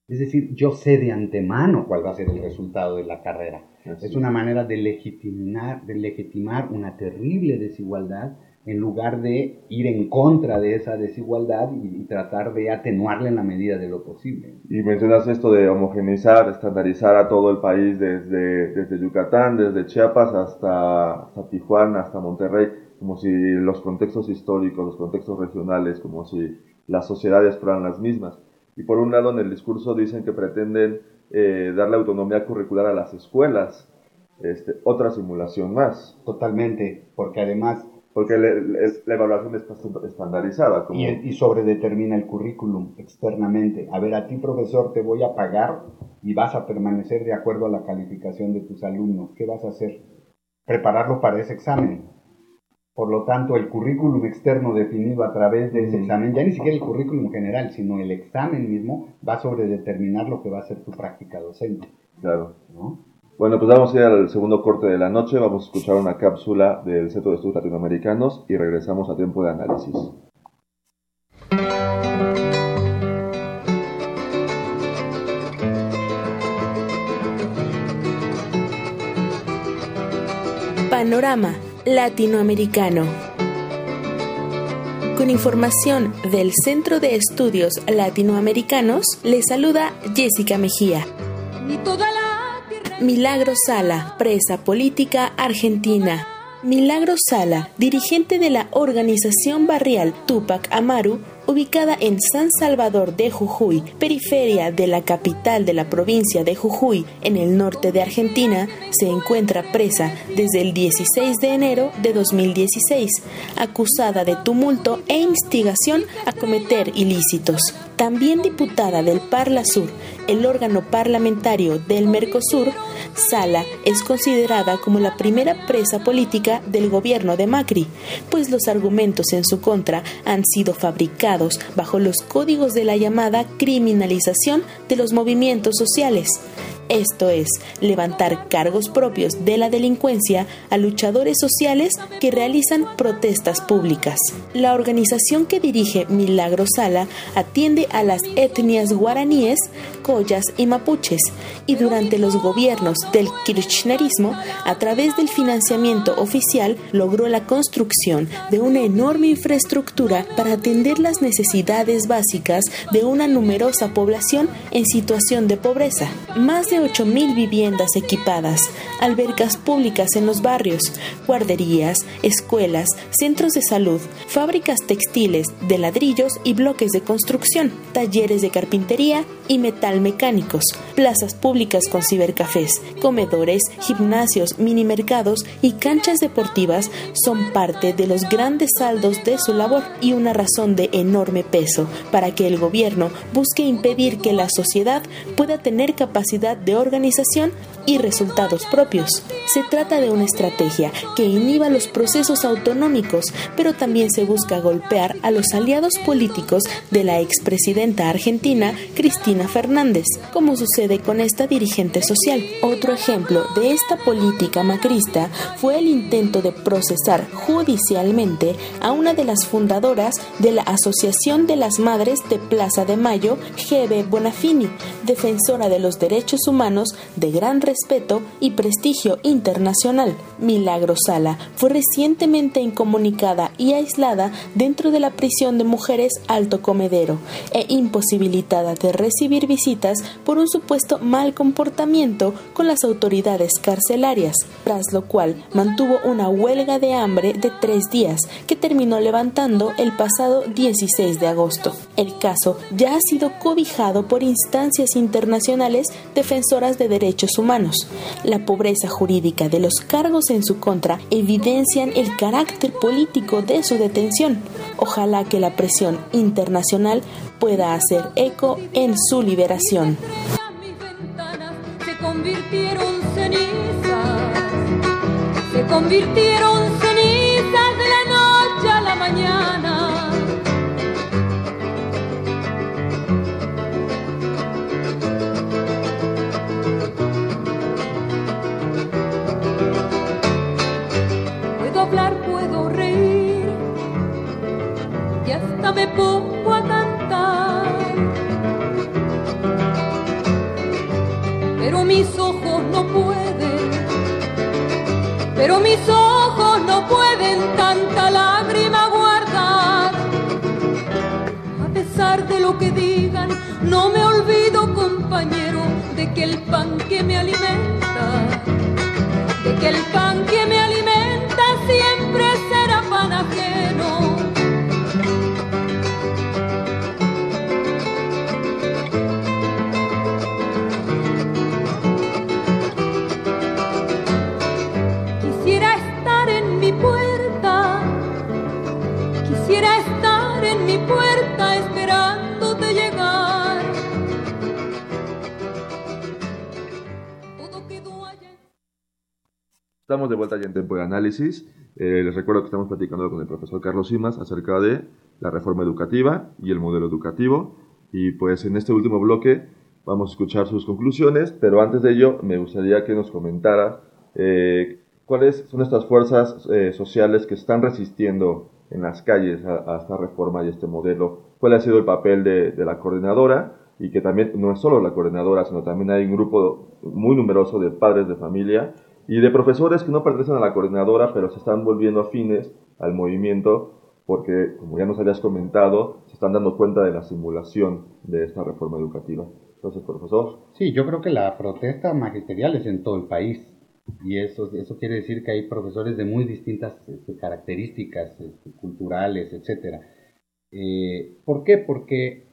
Es decir, yo sé de antemano cuál va a ser el resultado de la carrera. es una manera de legitimar, de legitimar una terrible desigualdad en lugar de ir en contra de esa desigualdad y, tratar de atenuarla en la medida de lo posible. Y mencionas esto de homogeneizar, estandarizar a todo el país desde, desde Yucatán, desde Chiapas hasta, hasta Tijuana, hasta Monterrey como si los contextos históricos, los contextos regionales, como si las sociedades fueran las mismas. Y por un lado en el discurso dicen que pretenden eh, darle autonomía curricular a las escuelas, este, otra simulación más. Totalmente, porque además... Porque la evaluación está estandarizada. Y, y sobredetermina el currículum externamente. A ver, a ti profesor te voy a pagar y vas a permanecer de acuerdo a la calificación de tus alumnos. ¿Qué vas a hacer? Prepararlo para ese examen por lo tanto, el currículum externo definido a través de ese examen, ya ni siquiera el currículum general, sino el examen mismo, va sobre determinar lo que va a ser tu práctica docente. Claro. Bueno, pues vamos a ir al segundo corte de la noche, vamos a escuchar una cápsula del Centro de Estudios Latinoamericanos y regresamos a tiempo de análisis. Panorama latinoamericano. Con información del Centro de Estudios Latinoamericanos, le saluda Jessica Mejía. Milagro Sala, presa política argentina. Milagro Sala, dirigente de la organización barrial Tupac Amaru, ubicada en San Salvador de Jujuy, periferia de la capital de la provincia de Jujuy, en el norte de Argentina, se encuentra presa desde el 16 de enero de 2016, acusada de tumulto e instigación a cometer ilícitos. También diputada del Parla Sur, el órgano parlamentario del Mercosur, Sala es considerada como la primera presa política del gobierno de Macri, pues los argumentos en su contra han sido fabricados bajo los códigos de la llamada criminalización de los movimientos sociales. Esto es, levantar cargos propios de la delincuencia a luchadores sociales que realizan protestas públicas. La organización que dirige Milagro Sala atiende a las etnias guaraníes, collas y mapuches, y durante los gobiernos del kirchnerismo, a través del financiamiento oficial, logró la construcción de una enorme infraestructura para atender las necesidades básicas de una numerosa población en situación de pobreza. Más 8.000 viviendas equipadas, albercas públicas en los barrios, guarderías, escuelas, centros de salud, fábricas textiles de ladrillos y bloques de construcción, talleres de carpintería y metal mecánicos, plazas públicas con cibercafés, comedores, gimnasios, mini mercados y canchas deportivas son parte de los grandes saldos de su labor y una razón de enorme peso para que el gobierno busque impedir que la sociedad pueda tener capacidad de organización y resultados propios. Se trata de una estrategia que inhiba los procesos autonómicos, pero también se busca golpear a los aliados políticos de la expresidenta argentina Cristina Fernández, como sucede con esta dirigente social. Otro ejemplo de esta política macrista fue el intento de procesar judicialmente a una de las fundadoras de la Asociación de las Madres de Plaza de Mayo, G.B. Bonafini, defensora de los derechos humanos de gran respeto y prestigio internacional. Milagro Sala fue recientemente incomunicada y aislada dentro de la prisión de mujeres Alto Comedero e imposibilitada de recibir visitas por un supuesto mal comportamiento con las autoridades carcelarias, tras lo cual mantuvo una huelga de hambre de tres días que terminó levantando el pasado 16 de agosto. El caso ya ha sido cobijado por instancias internacionales defensoras de derechos humanos. La pobreza jurídica de los cargos en su contra evidencian el carácter político de su detención. Ojalá que la presión internacional pueda hacer eco en su liberación. Mis ojos no pueden, pero mis ojos no pueden tanta lágrima guardar. A pesar de lo que digan, no me olvido, compañero, de que el pan que me alimenta, de que el pan que me alimenta siempre será pan ajeno. Estamos de vuelta ya en Tiempo de Análisis. Eh, les recuerdo que estamos platicando con el profesor Carlos Simas acerca de la reforma educativa y el modelo educativo. Y pues en este último bloque vamos a escuchar sus conclusiones, pero antes de ello me gustaría que nos comentara eh, cuáles son estas fuerzas eh, sociales que están resistiendo en las calles a, a, esta reforma y este modelo. ¿Cuál ha sido el papel de, de la coordinadora? Y que también no es solo la coordinadora, sino también hay un grupo muy numeroso de padres de familia y de profesores que no pertenecen a la coordinadora, pero se están volviendo afines al movimiento porque, como ya nos habías comentado, se están dando cuenta de la simulación de esta reforma educativa. Entonces, profesor. Sí, yo creo que la protesta magisterial es en todo el país y eso, eso quiere decir que hay profesores de muy distintas este, características este, culturales, etc. Eh, ¿Por qué? Porque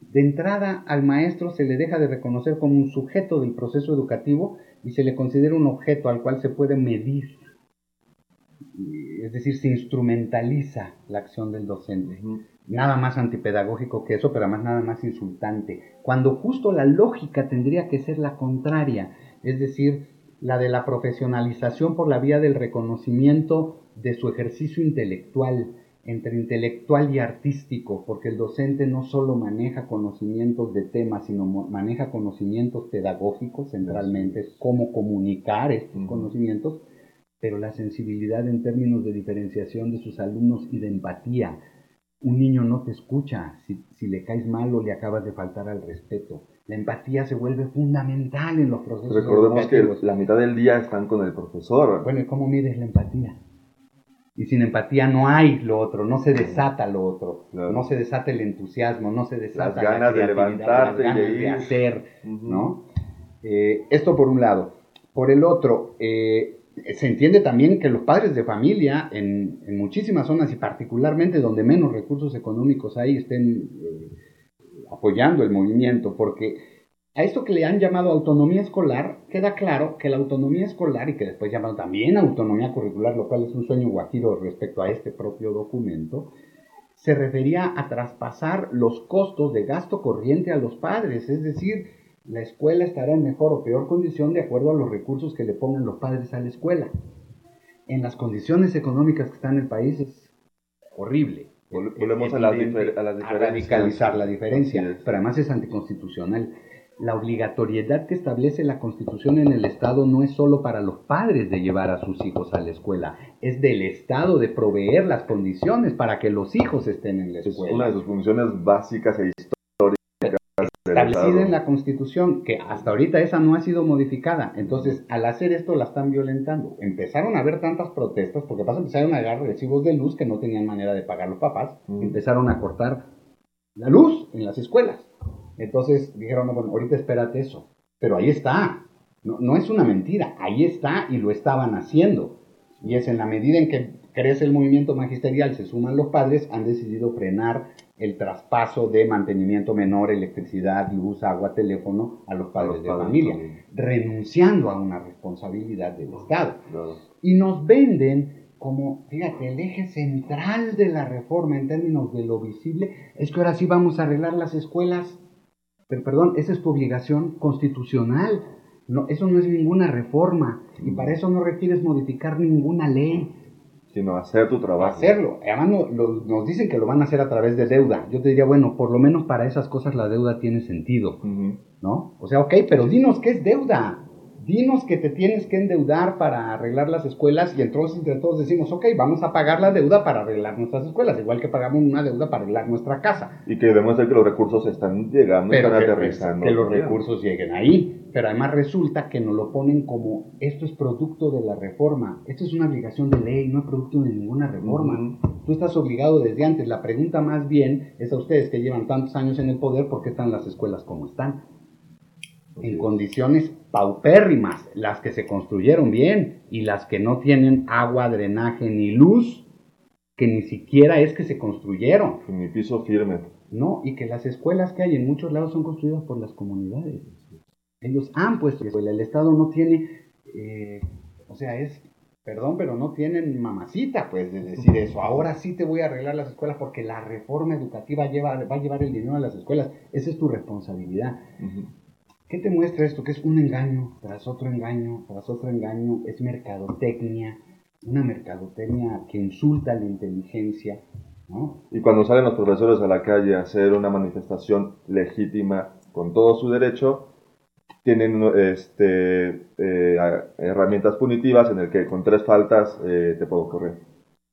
de entrada al maestro se le deja de reconocer como un sujeto del proceso educativo y se le considera un objeto al cual se puede medir. Es decir, se instrumentaliza la acción del docente. Nada más antipedagógico que eso, pero además nada más insultante. Cuando justo la lógica tendría que ser la contraria, es decir, la de la profesionalización por la vía del reconocimiento de su ejercicio intelectual, entre intelectual y artístico, porque el docente no solo maneja conocimientos de temas, sino maneja conocimientos pedagógicos centralmente, cómo comunicar estos conocimientos, pero la sensibilidad en términos de diferenciación de sus alumnos y de empatía. Un niño no te escucha si, si le caes mal o le acabas de faltar al respeto. La empatía se vuelve fundamental en los procesos. Recordemos que la mitad del día están con el profesor. Bueno, ¿y cómo mides la empatía? Y sin empatía no hay lo otro, no se desata lo otro, no se desata el entusiasmo, no se desata las ganas de levantarte las ganas de, hacer, ¿no? Eh, esto por un lado. Por el otro, eh, se entiende también que los padres de familia en, en, muchísimas zonas y particularmente donde menos recursos económicos hay estén eh, apoyando el movimiento, porque a esto que le han llamado autonomía escolar, queda claro que la autonomía escolar, y que después llaman también autonomía curricular, lo cual es un sueño guajiro respecto a este propio documento, se refería a traspasar los costos de gasto corriente a los padres, es decir, la escuela estará en mejor o peor condición de acuerdo a los recursos que le pongan los padres a la escuela. En las condiciones económicas que está en el país es horrible. Volvemos a, las diferencias. a radicalizar la diferencia, pero además es anticonstitucional la obligatoriedad que establece la Constitución en el Estado no es solo para los padres de llevar a sus hijos a la escuela, es del Estado de proveer las condiciones para que los hijos estén en la escuela. Es una de sus funciones básicas e históricas. Establecida en la Constitución, que hasta ahorita esa no ha sido modificada. Entonces, al hacer esto la están violentando. Empezaron a haber tantas protestas, porque pasa empezaron a agarrar recibos de luz que no tenían manera de pagar los papás. Mm. Empezaron a cortar la luz en las escuelas entonces dijeron, no, bueno, ahorita espérate eso. Pero ahí está. No, no es una mentira, ahí está y lo estaban haciendo. Y es en la medida en que crece el movimiento magisterial, se suman los padres, han decidido frenar el traspaso de mantenimiento menor, electricidad, luz, agua, teléfono a los padres de familia, renunciando a una responsabilidad del Estado. Y nos venden como, fíjate, el eje central de la reforma en términos de lo visible es que ahora sí vamos a arreglar las escuelas pero perdón, esa es tu obligación constitucional. No, eso no es ninguna reforma y para eso no requieres modificar ninguna ley. Sino hacer tu trabajo. Hacerlo. Además nos dicen que lo van a hacer a través de deuda. Yo te diría, bueno, por lo menos para esas cosas la deuda tiene sentido. ¿No? O sea, ok, pero dinos qué es deuda dinos que te tienes que endeudar para arreglar las escuelas y entonces entre todos decimos, ok, vamos a pagar la deuda para arreglar nuestras escuelas, igual que pagamos una deuda para arreglar nuestra casa. Y que demuestre que los recursos están llegando, están aterrizando. Que los recursos lleguen ahí, pero además resulta que nos lo ponen como esto es producto de la reforma, esto es una obligación de ley, no es producto de ninguna reforma. Tú estás obligado desde antes, la pregunta más bien es a ustedes que llevan tantos años en el poder, ¿por qué están las escuelas como están? En condiciones paupérrimas, las que se construyeron bien y las que no tienen agua, drenaje ni luz, que ni siquiera es que se construyeron. En mi piso firme. No, y que las escuelas que hay en muchos lados son construidas por las comunidades. Ellos han puesto escuela, el Estado no tiene, eh, o sea, es, perdón, pero no tienen mamacita, pues, de decir eso. Ahora sí te voy a arreglar las escuelas porque la reforma educativa lleva, va a llevar el dinero a las escuelas. Esa es tu responsabilidad. ¿Qué te muestra esto? Que es un engaño tras otro engaño, tras otro engaño, es mercadotecnia, una mercadotecnia que insulta la inteligencia. ¿no? Y cuando salen los profesores a la calle a hacer una manifestación legítima con todo su derecho, tienen este, eh, herramientas punitivas en el que con tres faltas eh, te puedo correr.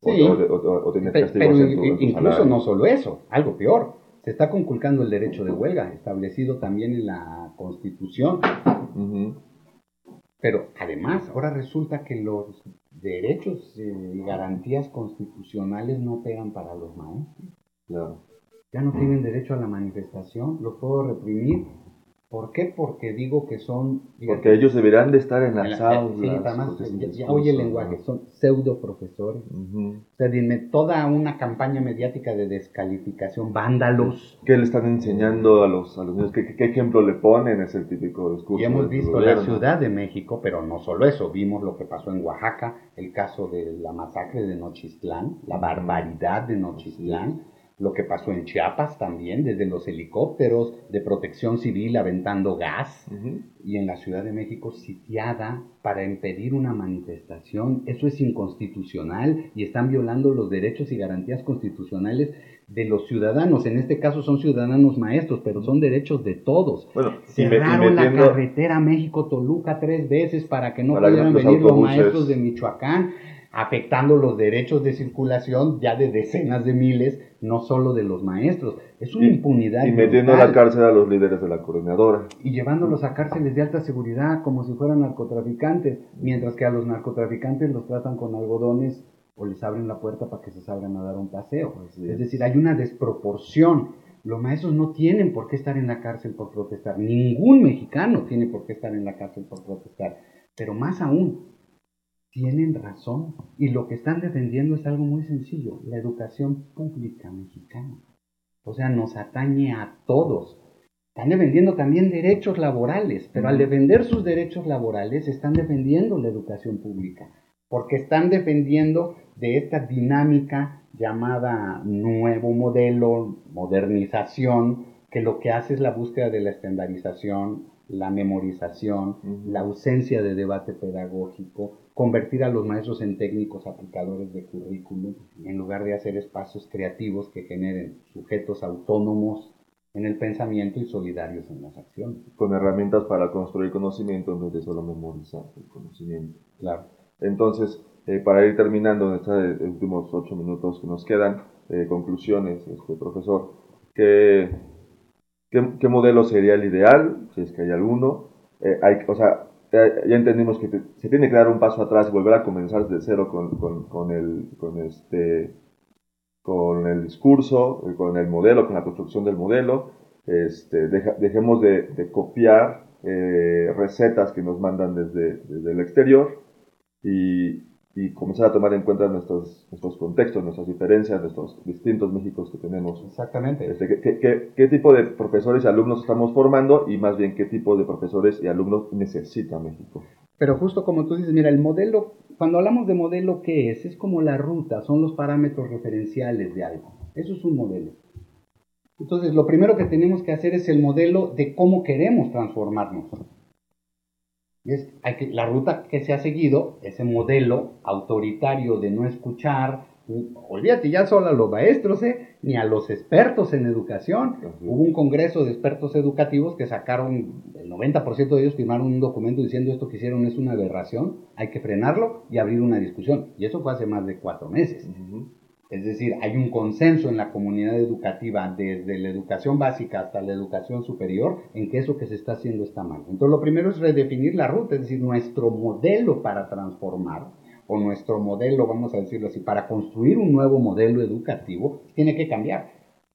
Sí, o, tienes castigos pero, incluso no solo eso, algo peor se está conculcando el derecho de huelga, establecido también en la Constitución. Pero además, ahora resulta que los derechos y garantías constitucionales no pegan para los maestros. Ya no tienen derecho a la manifestación, lo puedo reprimir ¿Por qué? Porque digo que son... Porque ellos deberán de estar en las aulas. Sí, además, ya, oye el lenguaje, son pseudo profesores. O sea, dime, toda una campaña mediática de descalificación, vándalos. ¿Qué le están enseñando a los, a niños? ¿Qué, ejemplo le ponen? Es el típico discurso. Y hemos visto la Ciudad de México, pero no solo eso, vimos lo que pasó en Oaxaca, el caso de la masacre de Nochistlán, la barbaridad de Nochistlán lo que pasó en Chiapas también, desde los helicópteros de protección civil aventando gas, y en la Ciudad de México sitiada para impedir una manifestación. Eso es inconstitucional y están violando los derechos y garantías constitucionales de los ciudadanos. En este caso son ciudadanos maestros, pero son derechos de todos. Bueno, Cerraron la carretera México-Toluca tres veces para que no pudieran venir los maestros de Michoacán afectando los derechos de circulación ya de decenas de miles, no solo de los maestros. Es una impunidad. Y metiendo a la cárcel a los líderes de la coordinadora. Y llevándolos a cárceles de alta seguridad como si fueran narcotraficantes, mientras que a los narcotraficantes los tratan con algodones o les abren la puerta para que se salgan a dar un paseo. es decir, hay una desproporción. Los maestros no tienen por qué estar en la cárcel por protestar. Ningún mexicano tiene por qué estar en la cárcel por protestar. Pero más aún, tienen razón y lo que están defendiendo es algo muy sencillo, la educación pública mexicana. O sea, nos atañe a todos. Están defendiendo también derechos laborales, pero al defender sus derechos laborales están defendiendo la educación pública, porque están defendiendo de esta dinámica llamada nuevo modelo, modernización, que lo que hace es la búsqueda de la estandarización, la memorización, la ausencia de debate pedagógico, convertir a los maestros en técnicos aplicadores de currículum, en lugar de hacer espacios creativos que generen sujetos autónomos en el pensamiento y solidarios en las acciones. Con herramientas para construir conocimiento en vez de solo memorizar el conocimiento. Claro. Entonces, eh, para ir terminando en estos últimos ocho minutos que nos quedan, eh, conclusiones, este, profesor, ¿qué, qué, modelo sería el ideal, si es que hay alguno? Eh, hay, o sea, ya entendimos que se tiene que dar un paso atrás y volver a comenzar desde cero con, con, con, el, con, este, con el discurso, con el modelo, con la construcción del modelo. Este, dejemos de, de copiar eh, recetas que nos mandan desde, desde el exterior y, y comenzar a tomar en cuenta nuestros, nuestros contextos, nuestras diferencias, nuestros distintos Méxicos que tenemos. Exactamente. Este, ¿qué, qué, qué, tipo de profesores y alumnos estamos formando y más bien qué tipo de profesores y alumnos necesita México? Pero justo como tú dices, mira, el modelo, cuando hablamos de modelo, ¿qué es? Es como la ruta, son los parámetros referenciales de algo. Eso es un modelo. Entonces, lo primero que tenemos que hacer es el modelo de cómo queremos transformarnos. Es hay que, la ruta que se ha seguido, ese modelo autoritario de no escuchar, olvídate ya solo a los maestros, ¿eh? ni a los expertos en educación. Hubo un congreso de expertos educativos que sacaron, el 90% de ellos firmaron un documento diciendo esto que hicieron es una aberración, hay que frenarlo y abrir una discusión. Y eso fue hace más de cuatro meses. Es decir, hay un consenso en la comunidad educativa, desde la educación básica hasta la educación superior, en que eso que se está haciendo está mal. Entonces, lo primero es redefinir la ruta, es decir, nuestro modelo para transformar, o nuestro modelo, vamos a decirlo así, para construir un nuevo modelo educativo, tiene que cambiar.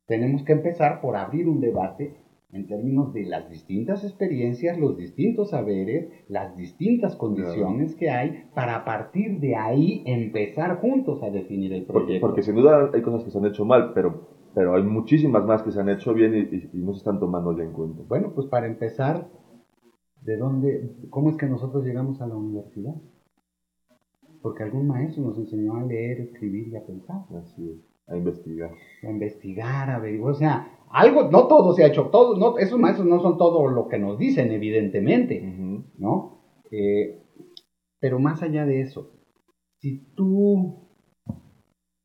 Tenemos que empezar por abrir un debate en términos de las distintas experiencias, los distintos saberes, las distintas condiciones que hay, para a partir de ahí empezar juntos a definir el proyecto. Porque, sin duda hay cosas que se han hecho mal, pero, pero hay muchísimas más que se han hecho bien y, y no se están tomando ya en cuenta. Bueno, pues para empezar, ¿de dónde, cómo es que nosotros llegamos a la universidad? Porque algún maestro nos enseñó a leer, escribir y a pensar. Así es, a investigar. A investigar, a averiguar, o sea, algo, no todo se ha hecho, todo, no, esos maestros no son todo lo que nos dicen, evidentemente, ¿no? Eh, pero más allá de eso, si tú,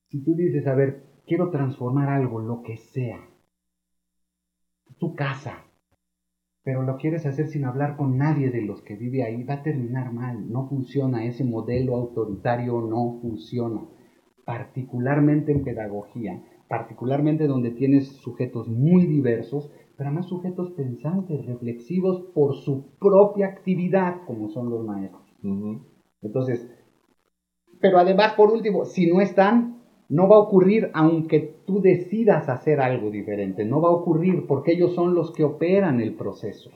si tú dices, a ver, quiero transformar algo, lo que sea, tu casa, pero lo quieres hacer sin hablar con nadie de los que vive ahí, va a terminar mal, no funciona, ese modelo autoritario no funciona, particularmente en pedagogía particularmente donde tienes sujetos muy diversos, pero además sujetos pensantes, reflexivos por su propia actividad, como son los maestros. Entonces, pero además, por último, si no están, no va a ocurrir aunque tú decidas hacer algo diferente, no va a ocurrir porque ellos son los que operan el proceso.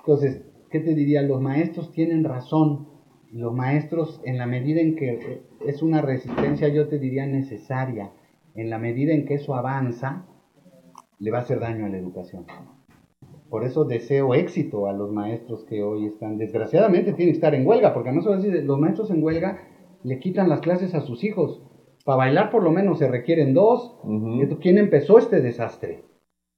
Entonces, ¿qué te diría? Los maestros tienen razón. Los maestros, en la medida en que es una resistencia, yo te diría necesaria, en la medida en que eso avanza, le va a hacer daño a la educación. Por eso deseo éxito a los maestros que hoy están, desgraciadamente tienen que estar en huelga, porque decir, los maestros en huelga le quitan las clases a sus hijos. Para bailar por lo menos se requieren dos. ¿Quién empezó este desastre?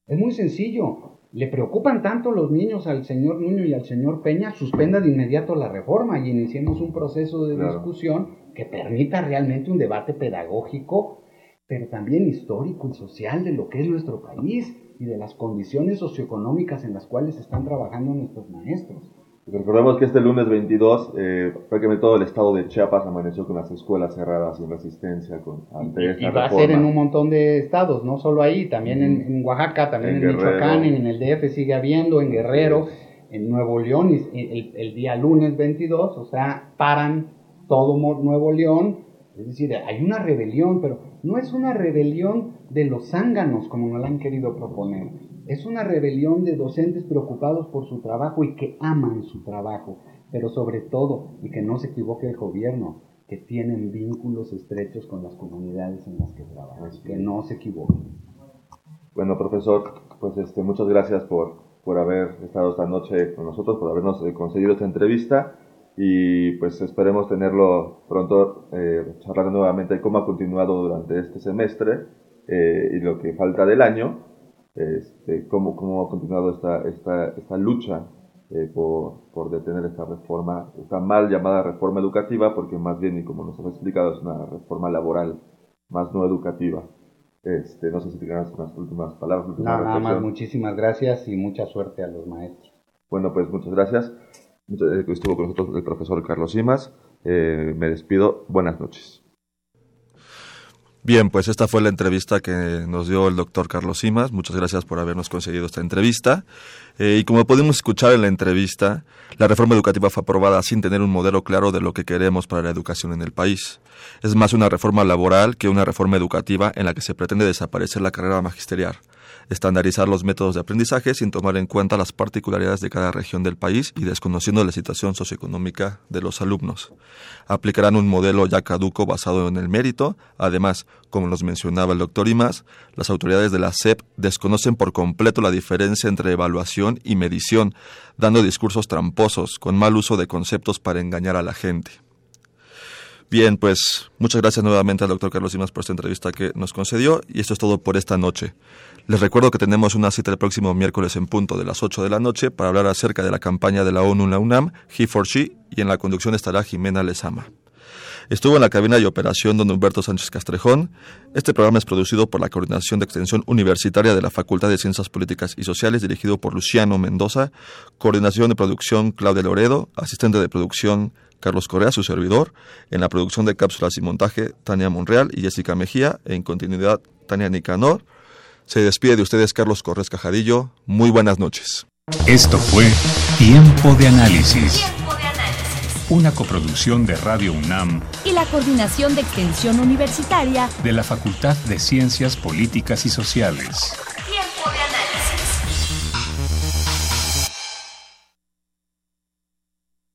Es muy sencillo. Le preocupan tanto los niños al señor Nuño y al señor Peña, suspenda de inmediato la reforma y iniciemos un proceso de discusión que permita realmente un debate pedagógico, pero también histórico y social de lo que es nuestro país y de las condiciones socioeconómicas en las cuales están trabajando nuestros maestros. Recordemos que este lunes 22, eh, prácticamente todo el estado de Chiapas amaneció con las escuelas cerradas en resistencia con, ante y, y va a ser en un montón de estados, no solo ahí, también en, Oaxaca, también en, Michoacán, en el DF sigue habiendo, en Guerrero, en Nuevo León, el, el, día lunes 22, o sea, paran todo Nuevo León, es decir, hay una rebelión, pero no es una rebelión de los zánganos como nos la han querido proponer. Es una rebelión de docentes preocupados por su trabajo y que aman su trabajo, pero sobre todo, y que no se equivoque el gobierno, que tienen vínculos estrechos con las comunidades en las que trabajan, que no se equivoquen. Bueno, profesor, pues este, muchas gracias por, por haber estado esta noche con nosotros, por habernos eh, conseguido esta entrevista y pues esperemos tenerlo pronto, eh, charlar nuevamente cómo ha continuado durante este semestre eh, y lo que falta del año este, cómo, cómo ha continuado esta, esta, esta lucha eh, por, por, detener esta reforma, esta mal llamada reforma educativa, porque más bien, y como nos has explicado, es una reforma laboral, más no educativa. Este, no sé si tienes unas últimas palabras. nada más, muchísimas gracias y mucha suerte a los maestros. Bueno, pues muchas gracias. Estuvo con nosotros el profesor Carlos Simas. Eh, me despido. Buenas noches. Bien, pues esta fue la entrevista que nos dio el doctor Carlos Simas. Muchas gracias por habernos conseguido esta entrevista. Eh, y como podemos escuchar en la entrevista, la reforma educativa fue aprobada sin tener un modelo claro de lo que queremos para la educación en el país. Es más una reforma laboral que una reforma educativa en la que se pretende desaparecer la carrera magisterial estandarizar los métodos de aprendizaje sin tomar en cuenta las particularidades de cada región del país y desconociendo la situación socioeconómica de los alumnos. Aplicarán un modelo ya caduco basado en el mérito. Además, como nos mencionaba el doctor Imas, las autoridades de la SEP desconocen por completo la diferencia entre evaluación y medición, dando discursos tramposos, con mal uso de conceptos para engañar a la gente. Bien, pues muchas gracias nuevamente al doctor Carlos Simas por esta entrevista que nos concedió y esto es todo por esta noche. Les recuerdo que tenemos una cita el próximo miércoles en punto de las 8 de la noche para hablar acerca de la campaña de la ONU en la UNAM, He for She, y en la conducción estará Jimena Lezama. Estuvo en la cabina de operación don Humberto Sánchez Castrejón. Este programa es producido por la Coordinación de Extensión Universitaria de la Facultad de Ciencias Políticas y Sociales, dirigido por Luciano Mendoza. Coordinación de producción Claudia Loredo. Asistente de producción Carlos Correa, su servidor, en la producción de cápsulas y montaje, Tania Monreal y Jessica Mejía, en continuidad, Tania Nicanor. Se despide de ustedes Carlos Corres Cajadillo. Muy buenas noches. Esto fue Tiempo de Análisis. Tiempo de Análisis. Una coproducción de Radio UNAM y la Coordinación de Extensión Universitaria de la Facultad de Ciencias Políticas y Sociales.